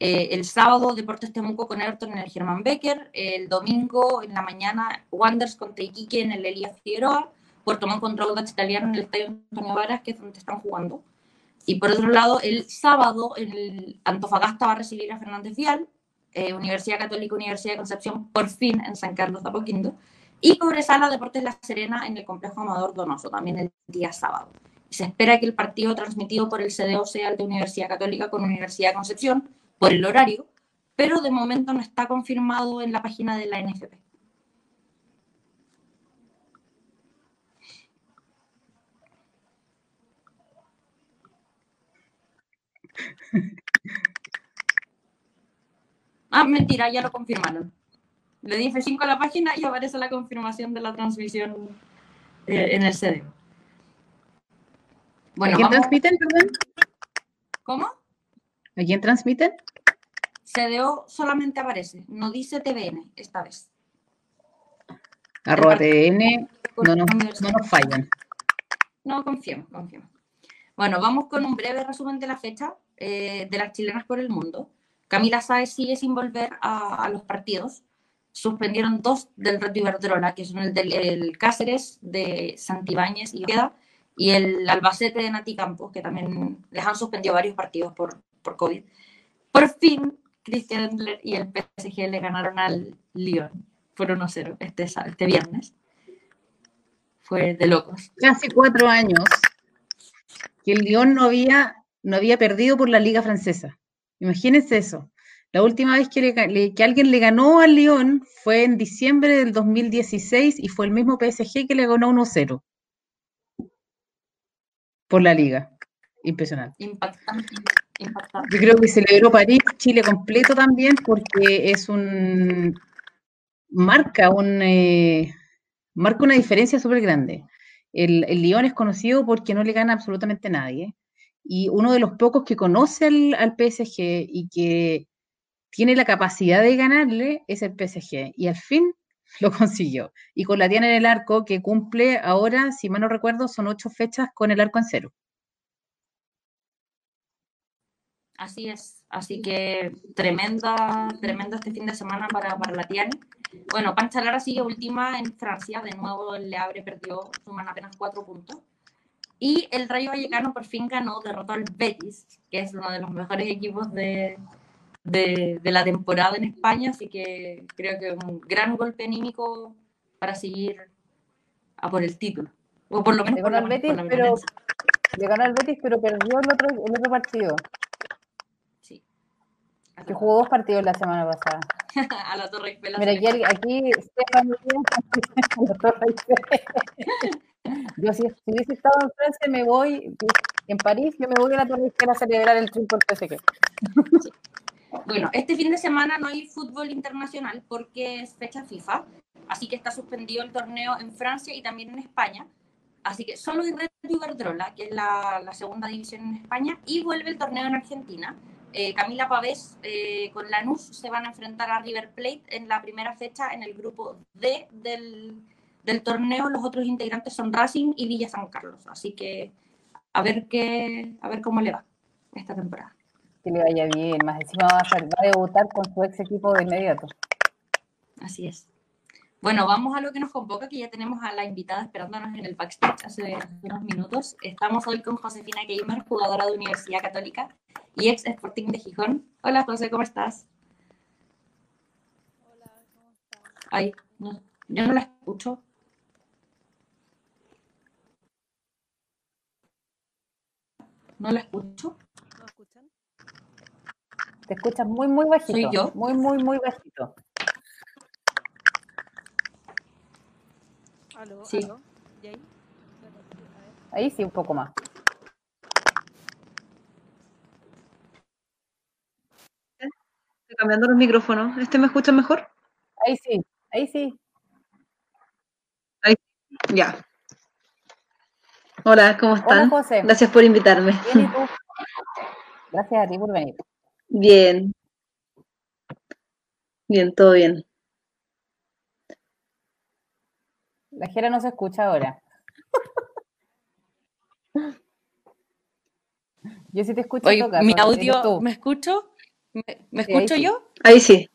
Eh, el sábado, Deportes Temuco con Everton en el Germán Becker. El domingo, en la mañana, Wanders contra Iquique en el Elías Figueroa. Puerto Montt contra Audax Italiano en el Estadio Antonio Varas, que es donde están jugando. Y por otro lado, el sábado, el Antofagasta va a recibir a Fernández Vial, eh, Universidad Católica, Universidad de Concepción, por fin en San Carlos de Apoquindo, y Cobresala Deportes La Serena en el Complejo Amador Donoso, también el día sábado. Se espera que el partido transmitido por el CDO sea el de Universidad Católica con Universidad de Concepción, por el horario, pero de momento no está confirmado en la página de la NFP. Ah, mentira, ya lo confirmaron. Le di F5 a la página y aparece la confirmación de la transmisión eh, en el CD. Bueno, ¿A quién vamos... transmiten, perdón? ¿Cómo? ¿A quién transmiten? CDO solamente aparece, no dice TVN esta vez. Arroba TVN, no nos, no nos fallan. No, confiemos, confiemos. Bueno, vamos con un breve resumen de la fecha eh, de las chilenas por el mundo. Camila Sáez sigue sin volver a, a los partidos. Suspendieron dos del Reto Iberdrola, que son el del el Cáceres, de Santibáñez y Queda, y el Albacete de Nati Campos, que también les han suspendido varios partidos por, por COVID. Por fin, Christian Endler y el PSG le ganaron al Lyon por 1-0 este, este viernes. Fue de locos. Casi cuatro años que el Lyon no había, no había perdido por la Liga Francesa. Imagínense eso. La última vez que, le, que, alguien le ganó al Lyon fue en diciembre del 2016 y fue el mismo PSG que le ganó 1-0 por la liga. Impresionante. Impactante, impactante. Yo creo que celebró París, Chile completo también, porque es un marca un eh, marca una diferencia súper grande. El, el Lyon es conocido porque no le gana absolutamente nadie. Y uno de los pocos que conoce al, al PSG y que tiene la capacidad de ganarle es el PSG. Y al fin lo consiguió. Y con la Diana en el arco, que cumple ahora, si mal no recuerdo, son ocho fechas con el arco en cero. Así es. Así que tremenda, tremendo este fin de semana para, para la Tiani. Bueno, Pancha Lara sigue última en Francia. De nuevo Le Abre perdió, suman apenas cuatro puntos. Y el Rayo Vallecano por fin ganó, derrotó al Betis, que es uno de los mejores equipos de, de, de, la temporada en España, así que creo que un gran golpe anímico para seguir a por el título. O por lo menos le ganó, la, Betis, pero, le ganó al Betis, pero perdió el otro, el otro partido. Sí. Que jugó dos partidos la semana pasada. a la Torre Eiffel. Mira, aquí, aquí Stefan la Torre Eiffel. Yo si, si, hubiese estado en Francia, me voy, en París, yo me voy a la Torre Eiffel a celebrar el triunfo del PSG. Sí. Bueno, este fin de semana no hay fútbol internacional porque es fecha FIFA, así que está suspendido el torneo en Francia y también en España. Así que solo hay Red Iberdrola, que es la, la, segunda división en España, y vuelve el torneo en Argentina. Eh, Camila Pavés eh, con Lanús se van a enfrentar a River Plate en la primera fecha en el grupo D del, del torneo. Los otros integrantes son Racing y Villa San Carlos. Así que a ver, qué, a ver cómo le va esta temporada que le vaya bien. Más encima va a, va a debutar con su ex equipo de inmediato. Así es. Bueno, vamos a lo que nos convoca, que ya tenemos a la invitada esperándonos en el backstage hace unos minutos. Estamos hoy con Josefina Gamer, jugadora de Universidad Católica y ex Sporting de Gijón. Hola José, ¿cómo estás? Hola, ¿cómo estás? Ay, no, Yo no la escucho. No la escucho. Te escuchas muy, muy bajito. ¿Soy yo? Muy, muy, muy bajito. ¿Aló? Sí. ¿Aló? ¿Jay? A ver. Ahí sí, un poco más. Estoy cambiando los micrófonos. ¿Este me escucha mejor? Ahí sí, ahí sí. Ya. Hola, ¿cómo Hola, están? José. Gracias por invitarme. Bien, ¿y tú? Gracias a ti por venir. Bien. Bien, todo bien. La Jera no se escucha ahora. Yo sí te escucho en Oye, mi audio, tú. ¿me escucho? ¿Me, me Sí, ahí escucho sí. yo? Ahí sí.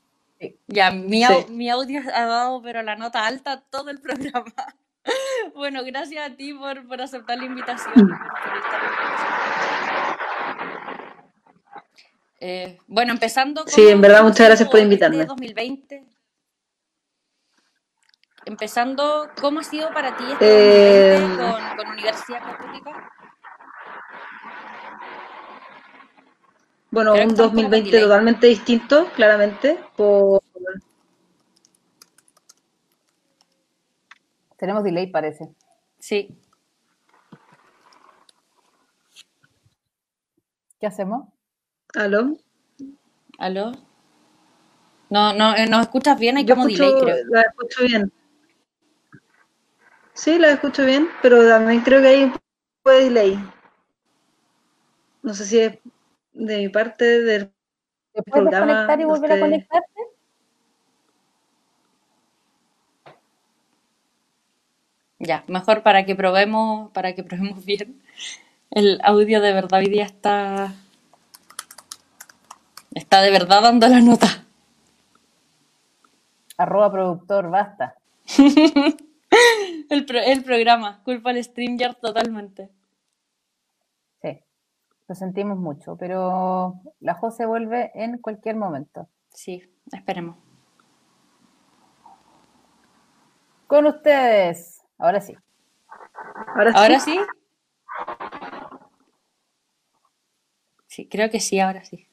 Ya, mi, mi audio ha dado, pero la nota alta todo el programa. Bueno, gracias a ti por, por aceptar la invitación. por estar en el Eh, bueno, empezando Sí, ¿cómo- en verdad, muchas gracias por este invitarme. 2020? Empezando, ¿cómo ha sido para ti este Eh, 2020 con, con Universidad Católica? Bueno, Creo un estamos como con 2020 delay. totalmente distinto, claramente, por... Tenemos delay, parece. Sí. ¿Qué hacemos? ¿Aló? ¿Aló? No, no, eh, ¿nos escuchas bien? Hay Yo como escucho, delay, creo. la escucho bien. Sí, la escucho bien, pero también creo que hay un poco de delay. No sé si es de mi parte, del ¿Te puedes programa, desconectar y no volver a conectarte? Ya, mejor para que probemos, para que probemos bien. El audio de verdad hoy día está, está de verdad dando la nota. Arroba productor, basta. El, pro- el programa, culpa al StreamYard totalmente. Sí, lo sentimos mucho, pero la José vuelve en cualquier momento. Sí, esperemos. Con ustedes, ahora sí. Ahora sí. ¿Ahora sí? Sí, creo que sí, ahora sí.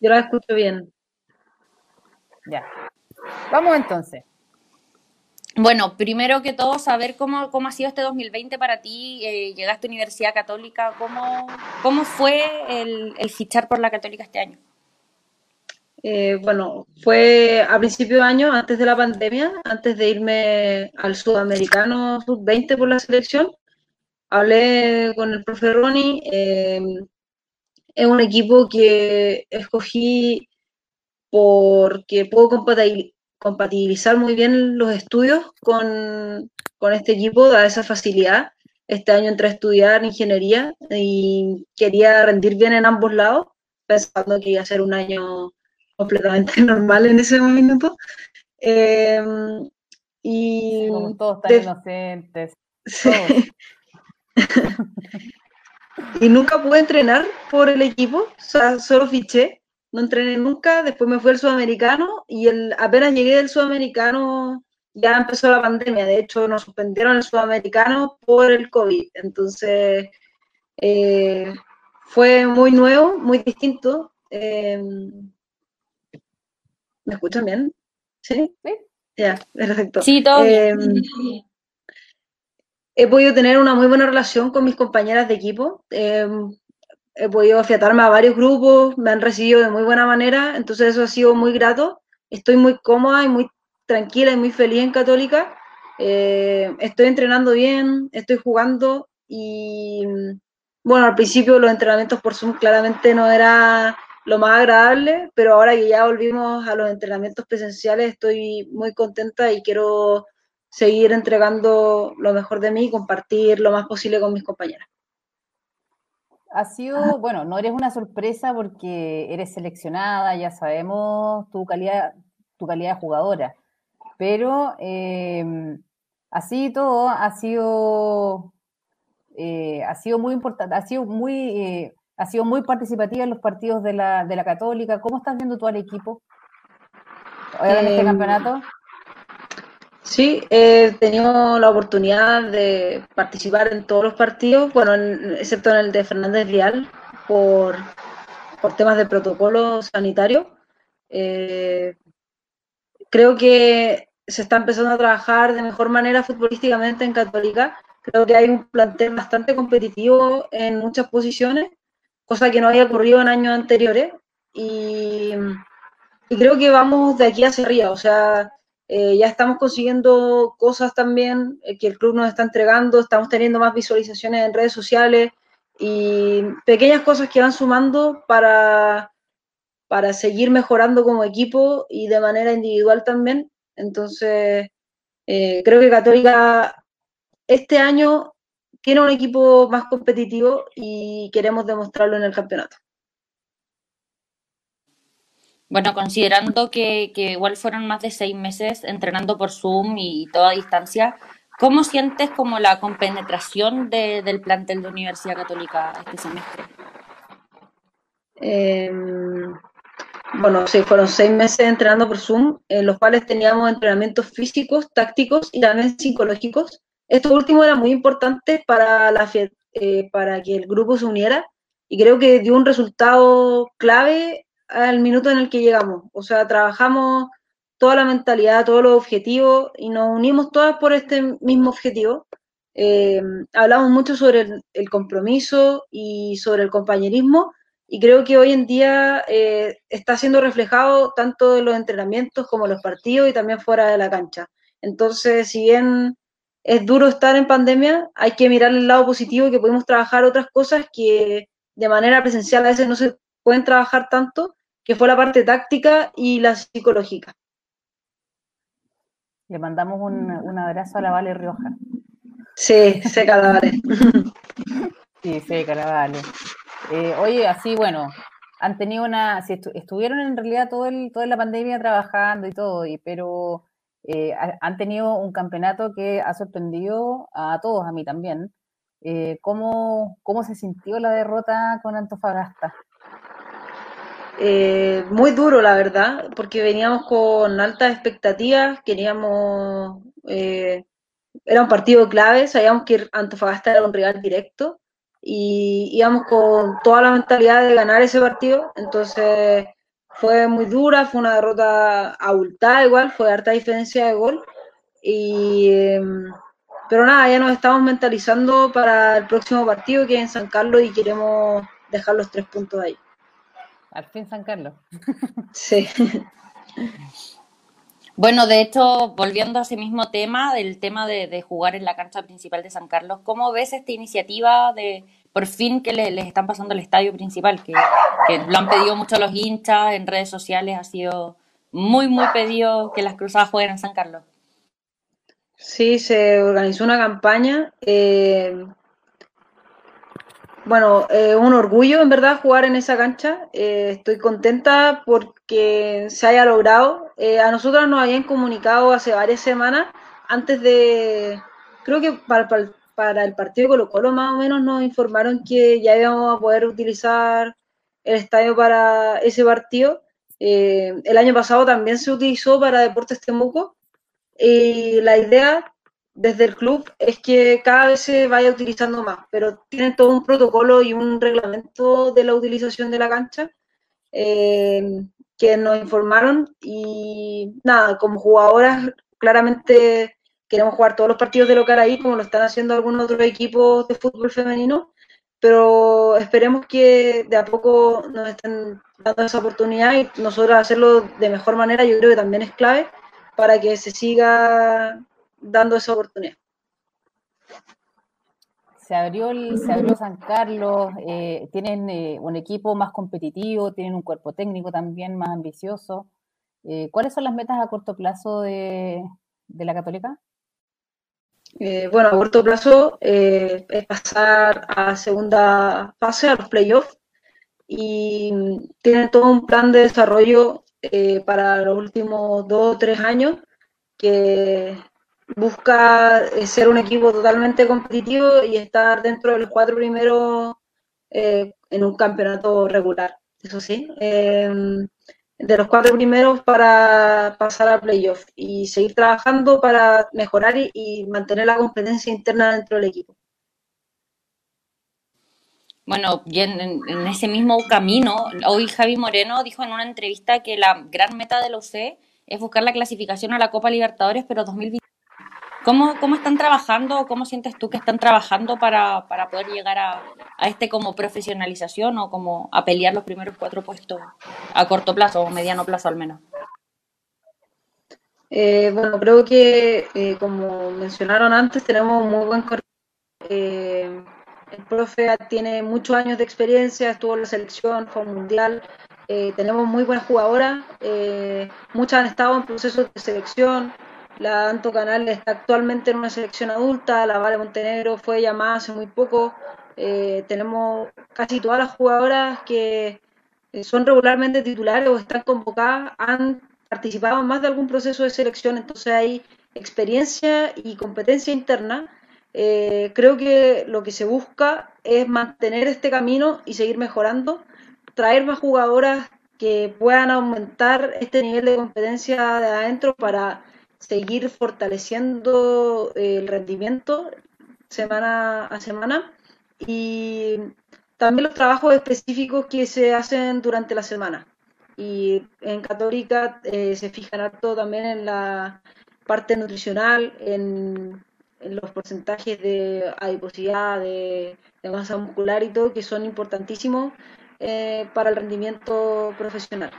Yo la escucho bien. Ya. Vamos entonces. Bueno, primero que todo, saber cómo, cómo ha sido este 2020 para ti. Eh, llegaste a Universidad Católica, ¿cómo, cómo fue el, el fichar por la Católica este año? Eh, bueno, fue a principio de año, antes de la pandemia, antes de irme al Sudamericano Sub-20 por la selección. Hablé con el profe Ronnie. eh, es un equipo que escogí porque puedo compati- compatibilizar muy bien los estudios con, con este equipo, da esa facilidad. Este año entré a estudiar ingeniería y quería rendir bien en ambos lados, pensando que iba a ser un año completamente normal en ese momento. Eh, y Como todos tan de- inocentes. Sí. Y nunca pude entrenar por el equipo, o sea, solo fiché, no entrené nunca, después me fui al sudamericano y el, apenas llegué del sudamericano ya empezó la pandemia, de hecho nos suspendieron el sudamericano por el COVID, entonces eh, fue muy nuevo, muy distinto. eh, ¿Me escuchan bien? ¿Sí? Sí. Ya, perfecto. Sí, todo bien. He podido tener una muy buena relación con mis compañeras de equipo. eh, he podido afiatarme a varios grupos, me han recibido de muy buena manera, entonces eso ha sido muy grato. Estoy muy cómoda y muy tranquila y muy feliz en Católica. Eh, estoy entrenando bien, estoy jugando y bueno, al principio los entrenamientos por Zoom claramente no era lo más agradable, pero ahora que ya volvimos a los entrenamientos presenciales estoy muy contenta y quiero seguir entregando lo mejor de mí y compartir lo más posible con mis compañeras. Ha sido, bueno, no eres una sorpresa porque eres seleccionada, ya sabemos tu calidad, tu calidad de jugadora, pero eh, así todo ha sido, eh, ha sido muy importante, ha sido muy, eh, ha sido muy participativa en los partidos de la, de la Católica. ¿Cómo estás viendo tú al equipo? Ahora en este Eh, campeonato. Sí, he tenido la oportunidad de participar en todos los partidos, bueno, en- excepto en el de Fernández Vial, por, por temas de protocolo sanitario. Eh, creo que se está empezando a trabajar de mejor manera futbolísticamente en Católica. Creo que hay un plantel bastante competitivo en muchas posiciones, cosa que no había ocurrido en años anteriores. Y, y creo que vamos de aquí hacia arriba, o sea, eh, ya estamos consiguiendo cosas también eh, que el club nos está entregando, estamos teniendo más visualizaciones en redes sociales y pequeñas cosas que van sumando para, para seguir mejorando como equipo y de manera individual también. Entonces, eh, creo que Católica este año tiene un equipo más competitivo y queremos demostrarlo en el campeonato. Bueno, considerando que, que igual fueron más de seis meses entrenando por Zoom y toda distancia, ¿cómo sientes como la compenetración de- del plantel de Universidad Católica este semestre? Eh, bueno, sí, fueron seis meses entrenando por Zoom, en los cuales teníamos entrenamientos físicos, tácticos y también psicológicos. Esto último era muy importante para, eh, para que el grupo se uniera y creo que dio un resultado clave al minuto en el que llegamos. O sea, trabajamos toda la mentalidad, todos los objetivos y nos unimos todas por este mismo objetivo. Eh, hablamos mucho sobre el, compromiso y sobre el compañerismo y creo que hoy en día eh, está siendo reflejado tanto en los entrenamientos como en los partidos y también fuera de la cancha. Entonces, si bien es duro estar en pandemia, hay que mirar el lado positivo que podemos trabajar otras cosas que de manera presencial a veces no se pueden trabajar tanto, que fue la parte táctica y la psicológica. Le mandamos un, un abrazo a la Vale Rioja. Sí, se vale. Sí, sí, Caravale. Eh, oye, así, bueno, han tenido una, si estu- estuvieron en realidad todo el, toda la pandemia trabajando y todo, y, pero eh, ha- han tenido un campeonato que ha sorprendido a todos, a mí también. Eh, ¿cómo, ¿Cómo se sintió la derrota con Antofagasta? Eh, muy duro, la verdad, porque veníamos con altas expectativas, queríamos, eh, era un partido clave, sabíamos que Antofagasta era un rival directo y íbamos con toda la mentalidad de ganar ese partido, entonces fue muy dura, fue una derrota abultada igual, fue harta diferencia de gol, y, eh, pero nada, ya nos estamos mentalizando para el próximo partido que es en San Carlos y queremos dejar los tres puntos ahí. Al fin San Carlos. Sí. Bueno, de hecho, volviendo a ese mismo tema, del tema de, de jugar en la cancha principal de San Carlos, ¿cómo ves esta iniciativa de por fin que le- les están pasando el estadio principal? Que, que lo han pedido mucho los hinchas en redes sociales, ha sido muy, muy pedido que las cruzadas jueguen en San Carlos. Sí, se organizó una campaña. eh, bueno, eh, un orgullo en verdad jugar en esa cancha. eh, estoy contenta porque se haya logrado. Eh, a nosotros nos habían comunicado hace varias semanas, antes de, creo que para, para, para el partido Colo Colo más o menos nos informaron que ya íbamos a poder utilizar el estadio para ese partido. El año pasado también se utilizó para Deportes Temuco. Y la idea desde el club es que cada vez se vaya utilizando más, pero tienen todo un protocolo y un reglamento de la utilización de la cancha eh, que nos informaron y nada, como jugadoras claramente queremos jugar todos los partidos de local ahí como lo están haciendo algunos otros equipos de fútbol femenino, pero esperemos que de a poco nos estén dando esa oportunidad y nosotros hacerlo de mejor manera yo creo que también es clave para que se siga dando esa oportunidad. Se abrió, el, se abrió San Carlos, eh, tienen eh, un equipo más competitivo, tienen un cuerpo técnico también más ambicioso. Eh, ¿Cuáles son las metas a corto plazo de, de la Católica? Bueno, a corto plazo es pasar a segunda fase, a los playoffs, y tienen todo un plan de desarrollo para los últimos dos o tres años que busca eh, ser un equipo totalmente competitivo y estar dentro de los cuatro primeros eh, en un campeonato regular, eso sí. Eh, de los cuatro primeros para pasar a playoff y seguir trabajando para mejorar y, mantener la competencia interna dentro del equipo. Bueno, y en, en, ese mismo camino, hoy Javi Moreno dijo en una entrevista que la gran meta de la UC es buscar la clasificación a la Copa Libertadores, pero 2020. ¿Cómo, cómo están trabajando, cómo sientes tú que están trabajando para, para poder llegar a, a, este como profesionalización o como a pelear los primeros cuatro puestos a corto plazo o mediano plazo al menos? Eh, bueno, creo que eh, como mencionaron antes, tenemos muy buen eh, el profe tiene muchos años de experiencia, estuvo en la selección, fue mundial. Eh, tenemos muy buenas jugadoras, eh, muchas han estado en procesos de selección. La Anto Canal está actualmente en una selección adulta, la Vale Montenegro fue llamada hace muy poco. Eh, tenemos casi todas las jugadoras que son regularmente titulares o están convocadas, han participado en más de algún proceso de selección, entonces hay experiencia y competencia interna eh, creo que lo que se busca es mantener este camino y seguir mejorando, traer más jugadoras que puedan aumentar este nivel de competencia de adentro para seguir fortaleciendo el rendimiento semana a semana y también los trabajos específicos que se hacen durante la semana. Y en Católica eh, se fijan harto también en la parte nutricional, en los porcentajes de adiposidad, de, de, masa muscular y todo, que son importantísimos eh, para el rendimiento profesional.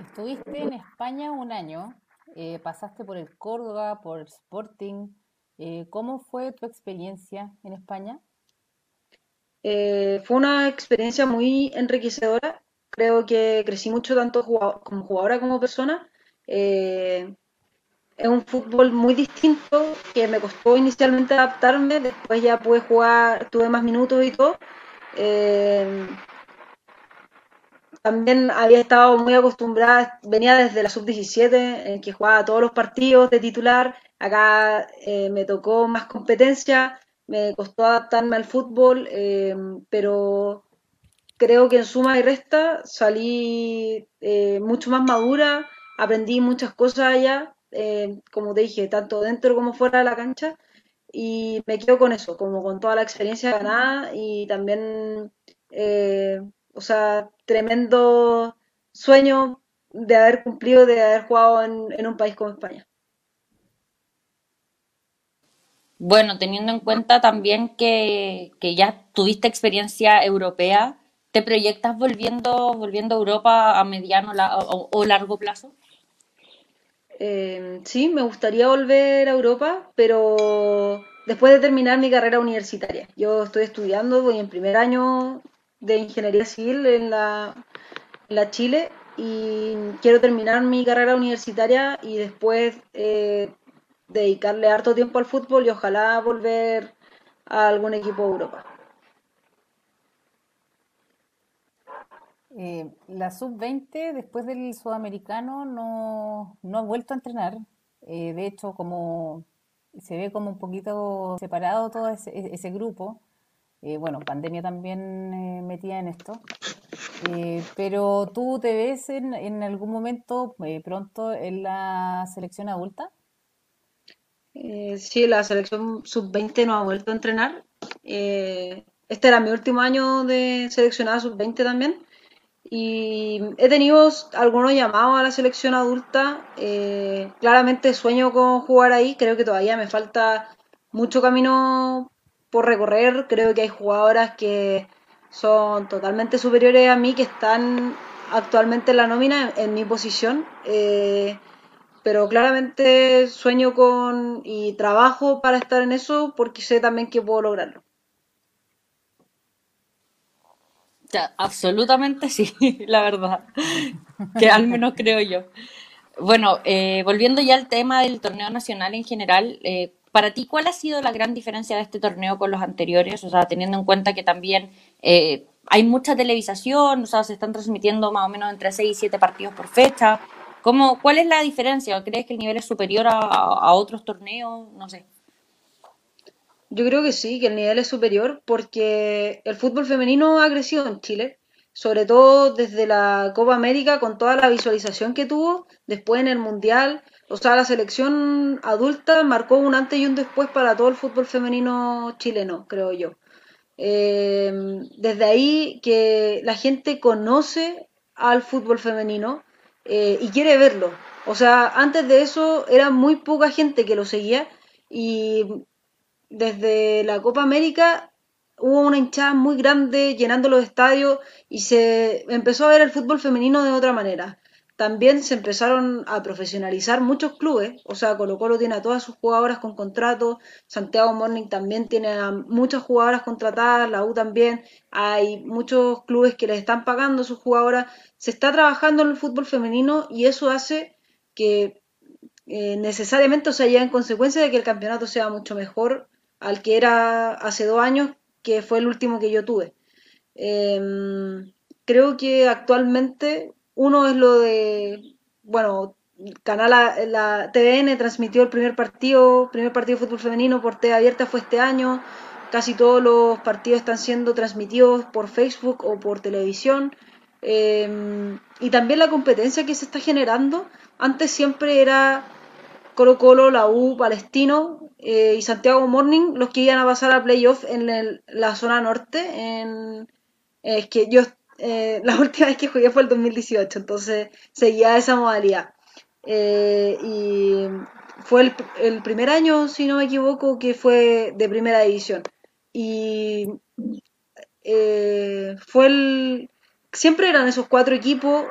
Estuviste en España un año, eh, pasaste por el Córdoba, por el Sporting. Eh, ¿Cómo fue tu experiencia en España? Eh, fue una experiencia muy enriquecedora. Creo que crecí mucho tanto como jugadora como persona. Es un fútbol muy distinto que me costó inicialmente adaptarme, después ya pude jugar, tuve más minutos y todo. También había estado muy acostumbrada, venía desde la sub-17, en que jugaba todos los partidos de titular, acá eh, me tocó más competencia, me costó adaptarme al fútbol, eh, pero creo que en suma y resta salí eh, mucho más madura, aprendí muchas cosas allá, como te dije, tanto dentro como fuera de la cancha. Y me quedo con eso, como con toda la experiencia ganada y también, o sea, tremendo sueño de haber cumplido, de haber jugado en, en un país como España. Bueno, teniendo en cuenta también que, que, ya tuviste experiencia europea, ¿te proyectas volviendo, volviendo a Europa a mediano o, o largo plazo? Eh, sí, me gustaría volver a Europa, pero después de terminar mi carrera universitaria. Yo estoy estudiando, voy en primer año de ingeniería civil en la, en la Chile y quiero terminar mi carrera universitaria y después eh, dedicarle harto tiempo al fútbol y ojalá volver a algún equipo de Europa. Eh, la sub-20 después del sudamericano no, no ha vuelto a entrenar. Eh, de hecho, como se ve como un poquito separado todo ese, ese grupo. Eh, bueno, pandemia también eh, metida en esto. pero tú te ves en, en algún momento pronto en la selección adulta? sí, la selección sub-20 no ha vuelto a entrenar. este era mi último año de seleccionada sub-20 también. Y he tenido algunos llamados a la selección adulta. Eh, claramente sueño con jugar ahí. Creo que todavía me falta mucho camino por recorrer. Creo que hay jugadoras que son totalmente superiores a mí, que están actualmente en la nómina en, mi posición. Eh, pero claramente sueño con y trabajo para estar en eso porque sé también que puedo lograrlo. Absolutamente sí, la verdad, que al menos creo yo. Bueno, eh, volviendo ya al tema del torneo nacional en general, eh, para ti, ¿cuál ha sido la gran diferencia de este torneo con los anteriores? O sea, teniendo en cuenta que también eh, hay mucha televisación, o sea, se están transmitiendo más o menos entre 6 y 7 partidos por fecha. ¿Cómo, ¿Cuál es la diferencia? ¿Crees que el nivel es superior a, a otros torneos? No sé. Yo creo que sí, que el nivel es superior porque el fútbol femenino ha crecido en Chile. sobre todo desde la Copa América, con toda la visualización que tuvo, después en el Mundial. O sea, la selección adulta marcó un antes y un después para todo el fútbol femenino chileno, creo yo. Eh, desde ahí que la gente conoce al fútbol femenino eh, y quiere verlo. O sea, antes de eso era muy poca gente que lo seguía y desde la Copa América hubo una hinchada muy grande llenando los estadios y se empezó a ver el fútbol femenino de otra manera. También se empezaron a profesionalizar muchos clubes, o sea, Colo Colo tiene a todas sus jugadoras con contrato, Santiago Morning también tiene a muchas jugadoras contratadas, la U también, hay muchos clubes que les están pagando a sus jugadoras, se está trabajando en el fútbol femenino y eso hace que eh, necesariamente, o sea, ya en consecuencia de que el campeonato sea mucho mejor al que era hace dos años, que fue el último que yo tuve. Em, creo que actualmente uno es lo de, bueno, Canal la TVN transmitió el primer partido, primer partido de fútbol femenino por TV abierta fue este año. Casi todos los partidos están siendo transmitidos por Facebook o por televisión. Em, y también la competencia que se está generando. Antes siempre era Colo Colo, la U, Palestino eh, y Santiago Morning los que iban a pasar a playoff en la zona norte. En, es que yo eh, la última vez que jugué fue el 2018, entonces seguía esa modalidad. Eh, y fue el, primer año, si no me equivoco, que fue de primera división. Y eh, fue el... Siempre eran esos cuatro equipos,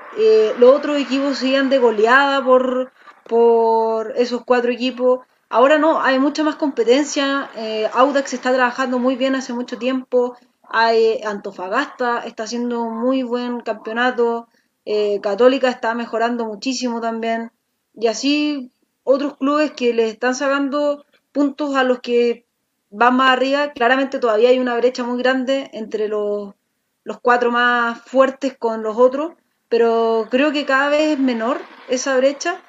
los otros equipos iban de goleada por, por esos cuatro equipos. Ahora no, hay mucha más competencia. Audax está trabajando muy bien hace mucho tiempo. Hay Antofagasta está haciendo un muy buen campeonato. Eh, Católica está mejorando muchísimo también. Y así otros clubes que le están sacando puntos a los que van más arriba. Claramente todavía hay una brecha muy grande entre los, los cuatro más fuertes con los otros. Pero creo que cada vez es menor esa brecha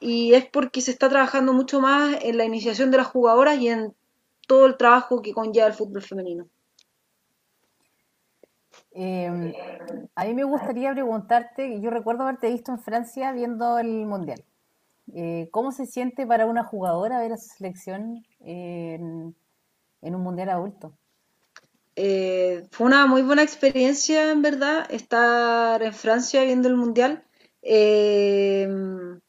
y es porque se está trabajando mucho más en la iniciación de las jugadoras y en todo el trabajo que conlleva el fútbol femenino. Em, a mí me gustaría preguntarte, yo recuerdo haberte visto en Francia viendo el Mundial. Eh, ¿Cómo se siente para una jugadora ver a su selección en, un Mundial adulto? Eh, fue una muy buena experiencia, en verdad, estar en Francia viendo el Mundial. Em,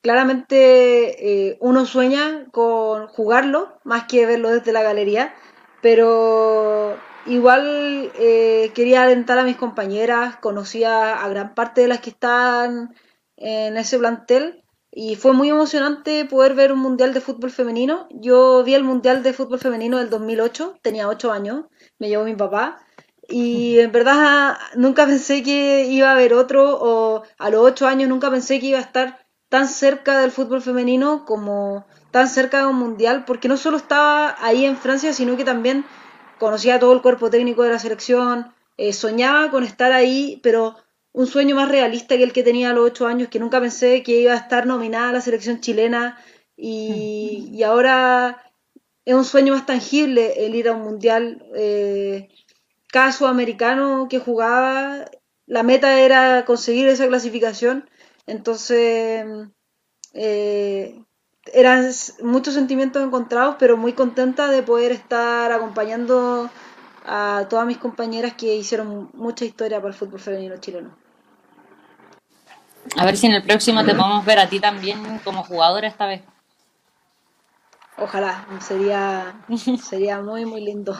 claramente uno sueña con jugarlo, más que verlo desde la galería, pero Igual eh, quería alentar a mis compañeras, conocía a gran parte de las que están en ese plantel y fue muy emocionante poder ver un mundial de fútbol femenino. Yo vi el mundial de fútbol femenino del 2008, tenía 8 años, me llevó mi papá y en verdad nunca pensé que iba a haber otro o a los 8 años nunca pensé que iba a estar tan cerca del fútbol femenino como tan cerca de un mundial porque no solo estaba ahí en Francia sino que también conocía todo el cuerpo técnico de la selección, eh, soñaba con estar ahí, pero un sueño más realista que el que tenía a los ocho años, que nunca pensé que iba a estar nominada a la selección chilena y, ahora es un sueño más tangible el ir a un mundial. Eh, cada sudamericano que jugaba, la meta era conseguir esa clasificación, entonces eh, eran muchos sentimientos encontrados, pero muy contenta de poder estar acompañando a todas mis compañeras que hicieron mucha historia para el fútbol femenino chileno. A ver si en el próximo te podemos ver a ti también como jugadora esta vez. Ojalá, sería, sería muy, muy lindo.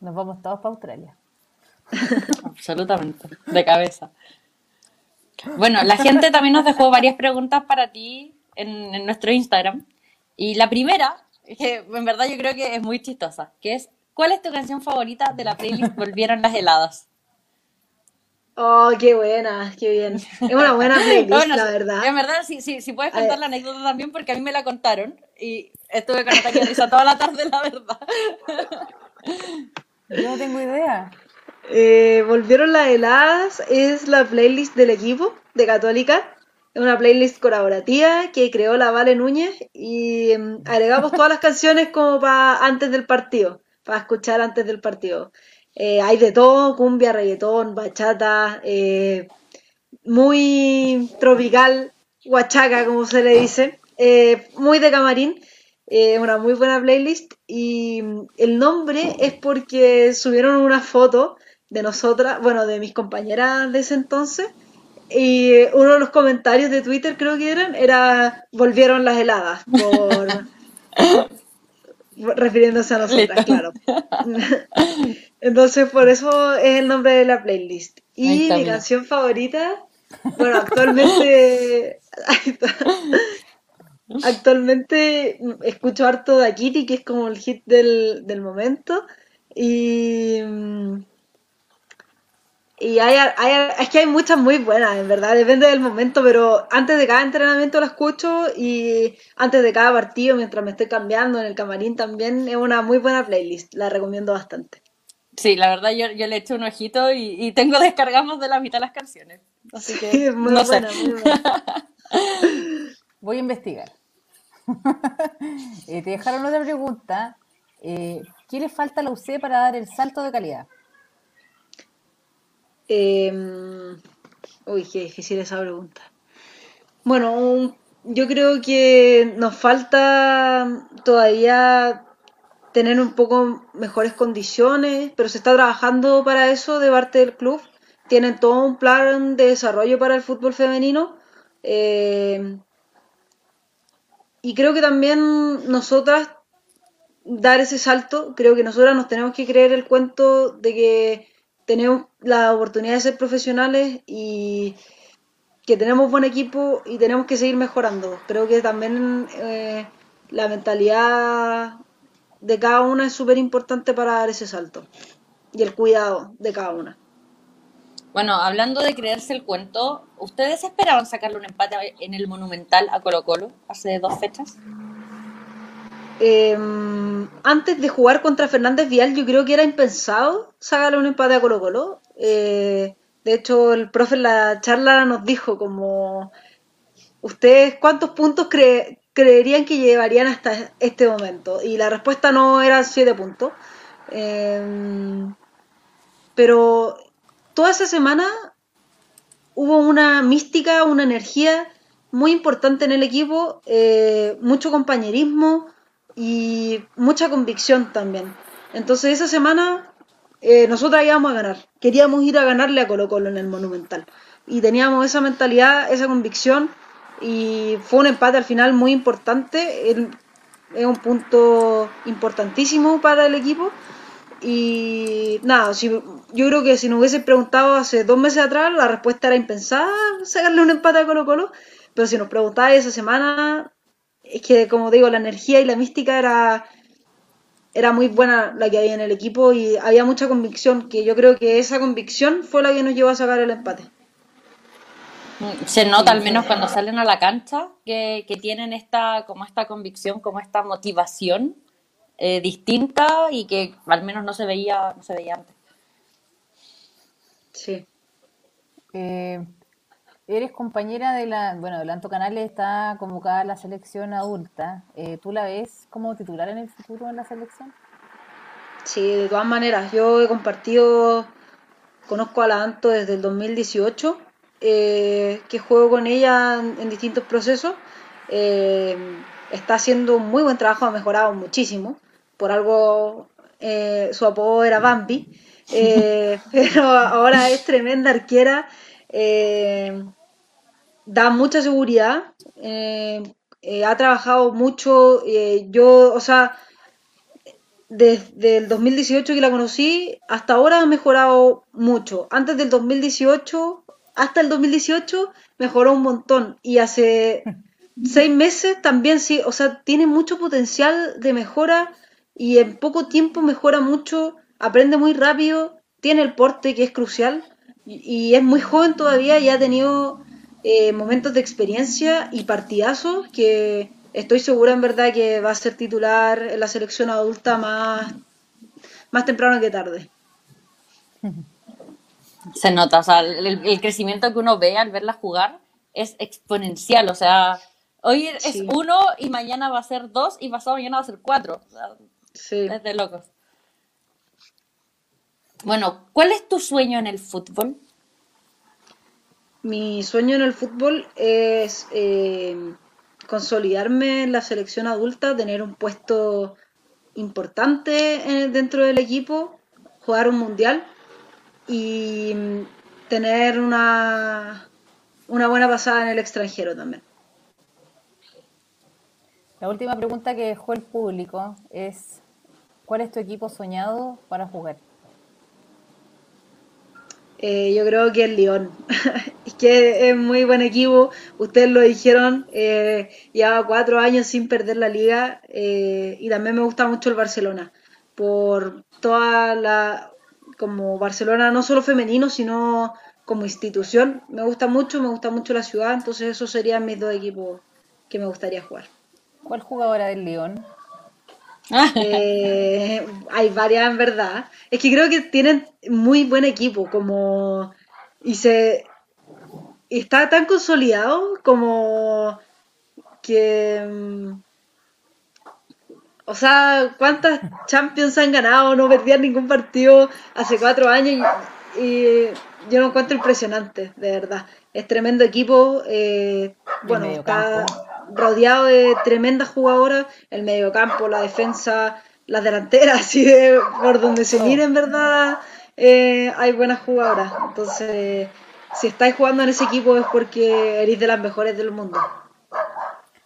Nos vamos todos para Australia. Absolutamente, de cabeza. Bueno, la gente también nos dejó varias preguntas para ti en, nuestro Instagram. Y la primera, que en verdad yo creo que es muy chistosa, que es, ¿cuál es tu canción favorita de la playlist Volvieron las heladas? Oh, qué buena, qué bien. Es una buena playlist, la verdad. En verdad, sí, sí, sí puedes contar la anécdota también porque a mí me la contaron y estuve con esta risa toda la tarde, la verdad. Yo no tengo idea. Eh, Volvieron las heladas es la playlist del equipo de Católica una playlist colaborativa que creó la Vale Núñez y em, agregamos todas las canciones como para antes del partido, para escuchar antes del partido. Eh, hay de todo, cumbia, reggaetón, bachata, eh, muy tropical, huachaca, como se le dice, eh, muy de camarín, una muy buena playlist. Y el nombre es porque subieron una foto de nosotras, bueno, de mis compañeras de ese entonces. Y uno de los comentarios de Twitter, creo que eran, era volvieron las heladas, por refiriéndose a nosotras, claro. Entonces, por eso es el nombre de la playlist. Y mi canción favorita, bueno, actualmente, actualmente escucho harto de Kitty, que es como el hit del, del momento. Y, y hay, hay- es que hay muchas muy buenas, en verdad, depende del momento, pero antes de cada entrenamiento la escucho y antes de cada partido, mientras me estoy cambiando en el camarín también, es una muy buena playlist, la recomiendo bastante. Sí, la verdad yo, yo le eché un ojito y, y tengo descargamos de la mitad las canciones. Así que Sí, es muy no sé. buena, muy buena. Voy a investigar. Eh, te dejaron otra pregunta. Eh, ¿Qué le falta a la UC para dar el salto de calidad? Eh, uy, qué difícil esa pregunta. Bueno, yo creo que nos falta todavía tener un poco mejores condiciones, pero se está trabajando para eso de parte del club. Tienen todo un plan de desarrollo para el fútbol femenino. eh, y creo que también nosotras dar ese salto, creo que nosotras nos tenemos que creer el cuento de que tenemos la oportunidad de ser profesionales y que tenemos buen equipo y tenemos que seguir mejorando. Creo que también eh, la mentalidad de cada una es súper importante para dar ese salto y el cuidado de cada una. Bueno, hablando de creerse el cuento, ¿ustedes esperaban sacarle un empate en el Monumental a Colo Colo hace dos fechas? Eh, antes de jugar contra Fernández Vial, yo creo que era impensado sacarle un empate a Colo Colo. Eh, de hecho, el profe en la charla nos dijo como, ¿ustedes cuántos puntos cre- creerían que llevarían hasta este momento? Y la respuesta no era siete puntos. Eh, pero toda esa semana hubo una mística, una energía muy importante en el equipo, eh, mucho compañerismo y mucha convicción también. Entonces esa semana eh, íbamos a ganar, queríamos ir a ganarle a Colo Colo en el Monumental. Y teníamos esa mentalidad, esa convicción y fue un empate al final muy importante, es un punto importantísimo para el equipo. Y nada, si, yo creo que si nos hubiese preguntado hace dos meses atrás, la respuesta era impensada sacarle un empate a Colo Colo, pero si nos preguntáis esa semana, es que como digo, la energía y la mística era, era muy buena la que había en el equipo y había mucha convicción, que yo creo que esa convicción fue la que nos llevó a sacar el empate. Se nota al menos cuando salen a la cancha que, que tienen esta, como esta convicción, como esta motivación eh, distinta y que al menos no se veía, no se veía antes. Sí. Eh, eres compañera de la, bueno, Delanto Canales está convocada a la selección adulta. Eh, ¿Tú la ves como titular en el futuro en la selección? Sí, de todas maneras, yo he compartido, conozco a la Anto desde el 2018, eh, que juego con ella en, en distintos procesos. Eh, está haciendo un muy buen trabajo, ha mejorado muchísimo. Por algo su apodo era Bambi, eh, pero ahora es tremenda arquera, eh, da mucha seguridad, eh, eh, ha trabajado mucho. yo, o sea, desde el 2018 que la conocí hasta ahora ha mejorado mucho. Antes del 2018, hasta el 2018 mejoró un montón. Y hace seis meses también sí, o sea, tiene mucho potencial de mejora y en poco tiempo mejora mucho, aprende muy rápido, tiene el porte que es crucial y, es muy joven todavía y ha tenido eh, momentos de experiencia y partidazos que estoy segura en verdad que va a ser titular en la selección adulta más, más temprano que tarde. Se nota, o sea, el, el crecimiento que uno ve al verla jugar es exponencial, o sea, hoy es Sí. uno y mañana va a ser dos y pasado mañana va a ser cuatro. Sí. es de locos. Bueno, ¿cuál es tu sueño en el fútbol? Mi sueño en el fútbol es eh, consolidarme en la selección adulta, tener un puesto importante eh, dentro del equipo, jugar un mundial y mm, tener una, una buena pasada en el extranjero también. La última pregunta que dejó el público es, ¿cuál es tu equipo soñado para jugar? Eh, yo creo que el León. es que es muy buen equipo. Ustedes lo dijeron. Eh, lleva cuatro años sin perder la liga. eh, y también me gusta mucho el Barcelona. Por toda la. Como Barcelona, no solo femenino, sino como institución. Me gusta mucho, me gusta mucho la ciudad. Entonces, esos serían mis dos equipos que me gustaría jugar. ¿Cuál jugadora del León? Eh, hay varias en verdad. Es que creo que tienen muy buen equipo, como y se está tan consolidado como que mm, o sea, ¿cuántas Champions han ganado? No perdían ningún partido hace cuatro años y, y yo lo encuentro impresionante, de verdad. Es tremendo equipo. eh, bueno, está rodeado de tremendas jugadoras, el mediocampo, la defensa, las delanteras, así de por donde se mire en verdad eh, hay buenas jugadoras. Entonces, si estáis jugando en ese equipo es porque eres de las mejores del mundo.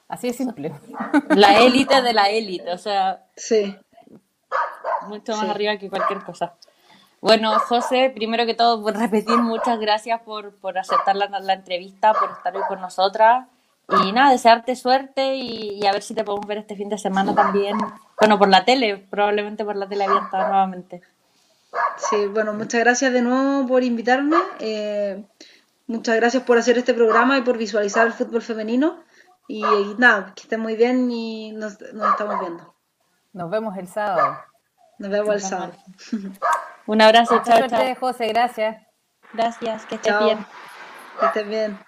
Así de simple. La élite de la élite, o sea, Sí, mucho más Sí. arriba que cualquier cosa. Bueno, José, primero que todo, por repetir, muchas gracias por, por aceptar la, la entrevista, por estar hoy con nosotras. Y nada, desearte suerte y, y a ver si te podemos ver este fin de semana también. Bueno, por la tele, probablemente por la tele abierta nuevamente. sí, bueno, muchas gracias de nuevo por invitarme. eh, muchas gracias por hacer este programa y por visualizar el fútbol femenino. Y, y nada, que estén muy bien y nos, nos estamos viendo. Nos vemos el sábado. Nos vemos el sábado. Un abrazo, Mucha chao, suerte, chao. José, gracias. Gracias, que estés Chao. bien. Que estén bien.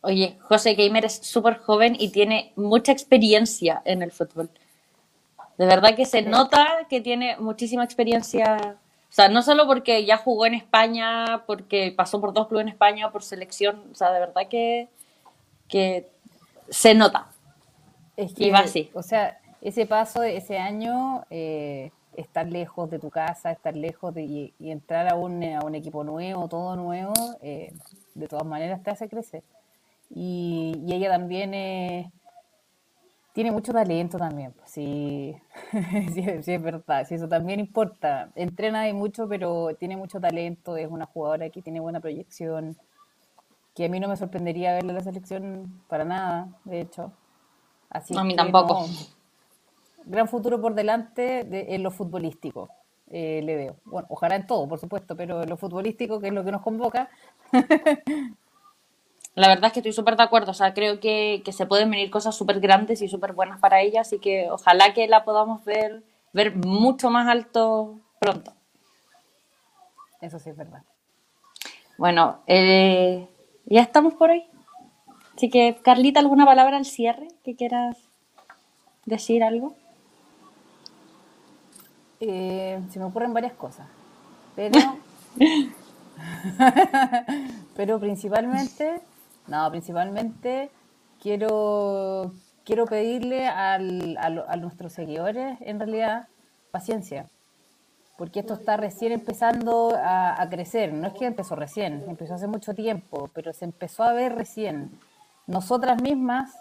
Oye, José Gamer es súper joven y tiene mucha experiencia en el fútbol. De verdad que se nota que tiene muchísima experiencia. O sea, no solo porque ya jugó en España, porque pasó por dos clubes en España, por selección. O sea, de verdad que, que se nota. Es Y va así. O sea, ese paso, ese año, eh, estar lejos de tu casa, estar lejos de, y, y entrar a un, a un equipo nuevo, todo nuevo, eh, de todas maneras te hace crecer. Y, y ella también eh, tiene mucho talento también, pues, sí, sí, sí, es verdad, sí, eso también importa. Entrena y mucho, pero tiene mucho talento, es una jugadora que tiene buena proyección, que a mí no me sorprendería verla en la selección para nada, de hecho. Así A mí tampoco. no, gran futuro por delante de- en lo futbolístico, eh, le veo. Bueno, ojalá en todo, por supuesto, pero en lo futbolístico, que es lo que nos convoca, La verdad es que estoy súper de acuerdo. O sea, creo que, que se pueden venir cosas súper grandes y súper buenas para ella. Así que ojalá que la podamos ver, ver mucho más alto pronto. eso sí es verdad. Bueno, eh, ya estamos por hoy. Así que, Carlita, ¿alguna palabra al cierre que quieras decir algo? Eh, se me ocurren varias cosas, pero, pero principalmente, no, principalmente quiero, quiero pedirle al- a, lo- a nuestros seguidores, en realidad, paciencia, porque esto está recién empezando a, a crecer. No es que empezó recién, empezó hace mucho tiempo, pero se empezó a ver recién. Nosotras mismas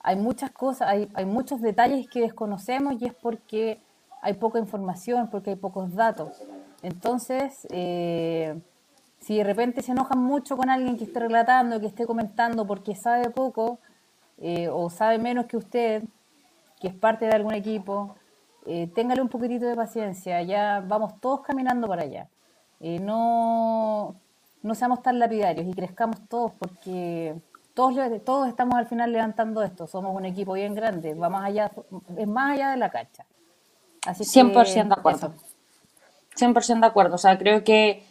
hay muchas cosas, hay, hay muchos detalles que desconocemos y es porque hay poca información, porque hay pocos datos. Entonces, eh, si de repente se enojan mucho con alguien que esté relatando, que esté comentando porque sabe poco eh, o sabe menos que usted, que es parte de algún equipo, eh, téngale un poquitito de paciencia, ya vamos todos caminando para allá. No, no seamos tan lapidarios y crezcamos todos porque todos, todos estamos al final levantando esto, somos un equipo bien grande, va más allá, es más allá de la cancha. Así que 100% de acuerdo. eso. 100% de acuerdo. O sea, creo que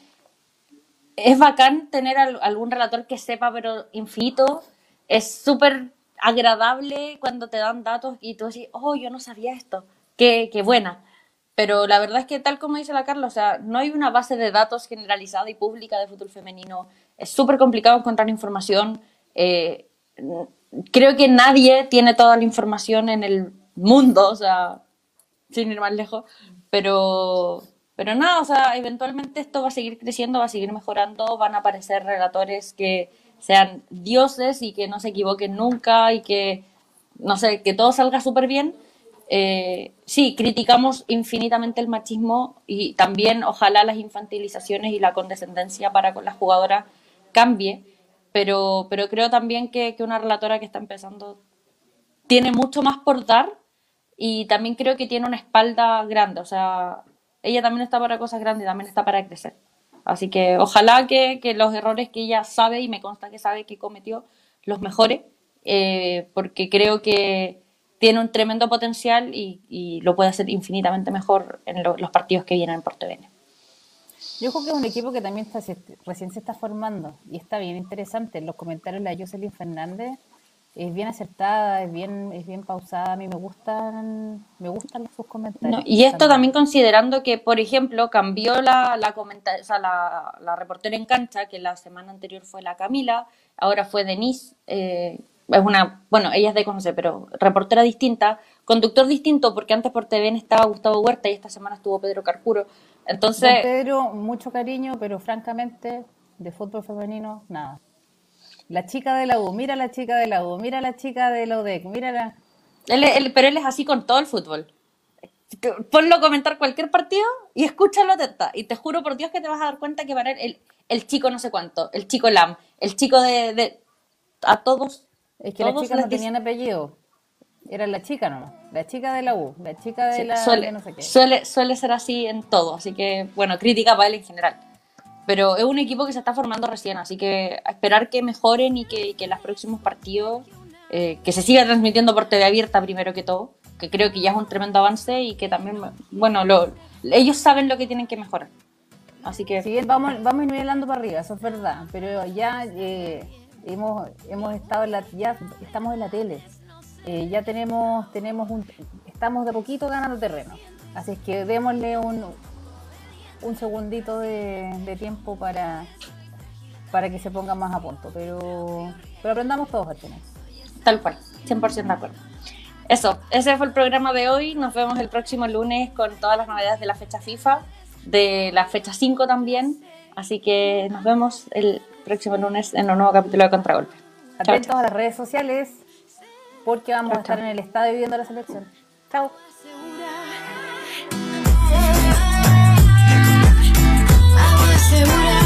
es bacán tener al- algún relator que sepa, pero infinito. Es súper agradable cuando te dan datos y tú decís, oh, yo no sabía esto. Qué, qué buena. pero la verdad es que tal como dice la Carla, o sea, no hay una base de datos generalizada y pública de fútbol femenino. Es súper complicado encontrar información. Eh, creo que nadie tiene toda la información en el mundo, o sea, sin ir más lejos, pero, pero nada, o sea, eventualmente esto va a seguir creciendo, va a seguir mejorando, van a aparecer relatores que sean dioses y que no se equivoquen nunca y que, no sé, que todo salga súper bien. Eh, sí, criticamos infinitamente el machismo y también ojalá las infantilizaciones y la condescendencia para con las jugadoras cambie, pero, pero creo también que, que una relatora que está empezando tiene mucho más por dar y también creo que tiene una espalda grande, o sea, ella también está para cosas grandes, también está para crecer. Así que ojalá que, que los errores que ella sabe y me consta que sabe que cometió los mejore, eh, porque creo que tiene un tremendo potencial y, y lo puede hacer infinitamente mejor en lo- los partidos que vienen por TVN. Yo creo que es un equipo que también está, recién se está formando y está bien interesante. Los comentarios de la Jocelyn Fernández es bien acertada, es bien, es bien pausada. A mí me gustan, me gustan sus comentarios. No, y esto también considerando que, por ejemplo, cambió la, la, o sea, la, la reportera en cancha, que la semana anterior fue la Camila, ahora fue Denise, eh, es una, bueno, ella es de conocer, pero reportera distinta, conductor distinto, porque antes por TVN estaba Gustavo Huerta y esta semana estuvo Pedro Carcuro. Don Entonces, Pedro, mucho cariño, pero francamente, de fútbol femenino, nada. La chica de la U, mira la chica de la U, mira la chica de la UDEC, mira la... él, él- pero él es así con todo el fútbol. Ponlo a comentar cualquier partido y escúchalo atenta. Y te juro por Dios que te vas a dar cuenta que para él el, el chico no sé cuánto, el chico Lam, el chico de, de a todos. Es que las chicas no dice- tenían apellido. Era la chica nomás. La chica de la U, la chica de Sí, la suele, de no sé qué. suele, suele ser así en todo, así que, bueno, crítica para él en general. Pero es un equipo que se está formando recién, así que a esperar que mejoren y que, y que en los próximos partidos, eh, que se siga transmitiendo por TV abierta primero que todo, que creo que ya es un tremendo avance y que también, bueno, lo, ellos saben lo que tienen que mejorar. Así que, bien vamos, vamos nivelando para arriba, eso es verdad, pero ya eh, hemos, hemos estado en la, ya estamos en la tele, Eh, ya tenemos, tenemos un, estamos de poquito ganando terreno, así es que démosle un, un segundito de, de tiempo para, para que se ponga más a punto, pero, pero aprendamos todos a tener. tal cual, 100% de acuerdo. Eso, ese fue el programa de hoy. Nos vemos el próximo lunes con todas las novedades de la fecha FIFA, de la fecha 5 también. Así que nos vemos el próximo lunes en un nuevo capítulo de Contragolpe. Atentos a las redes sociales porque vamos a estar en el estadio viendo la selección. Chao. Agua segura.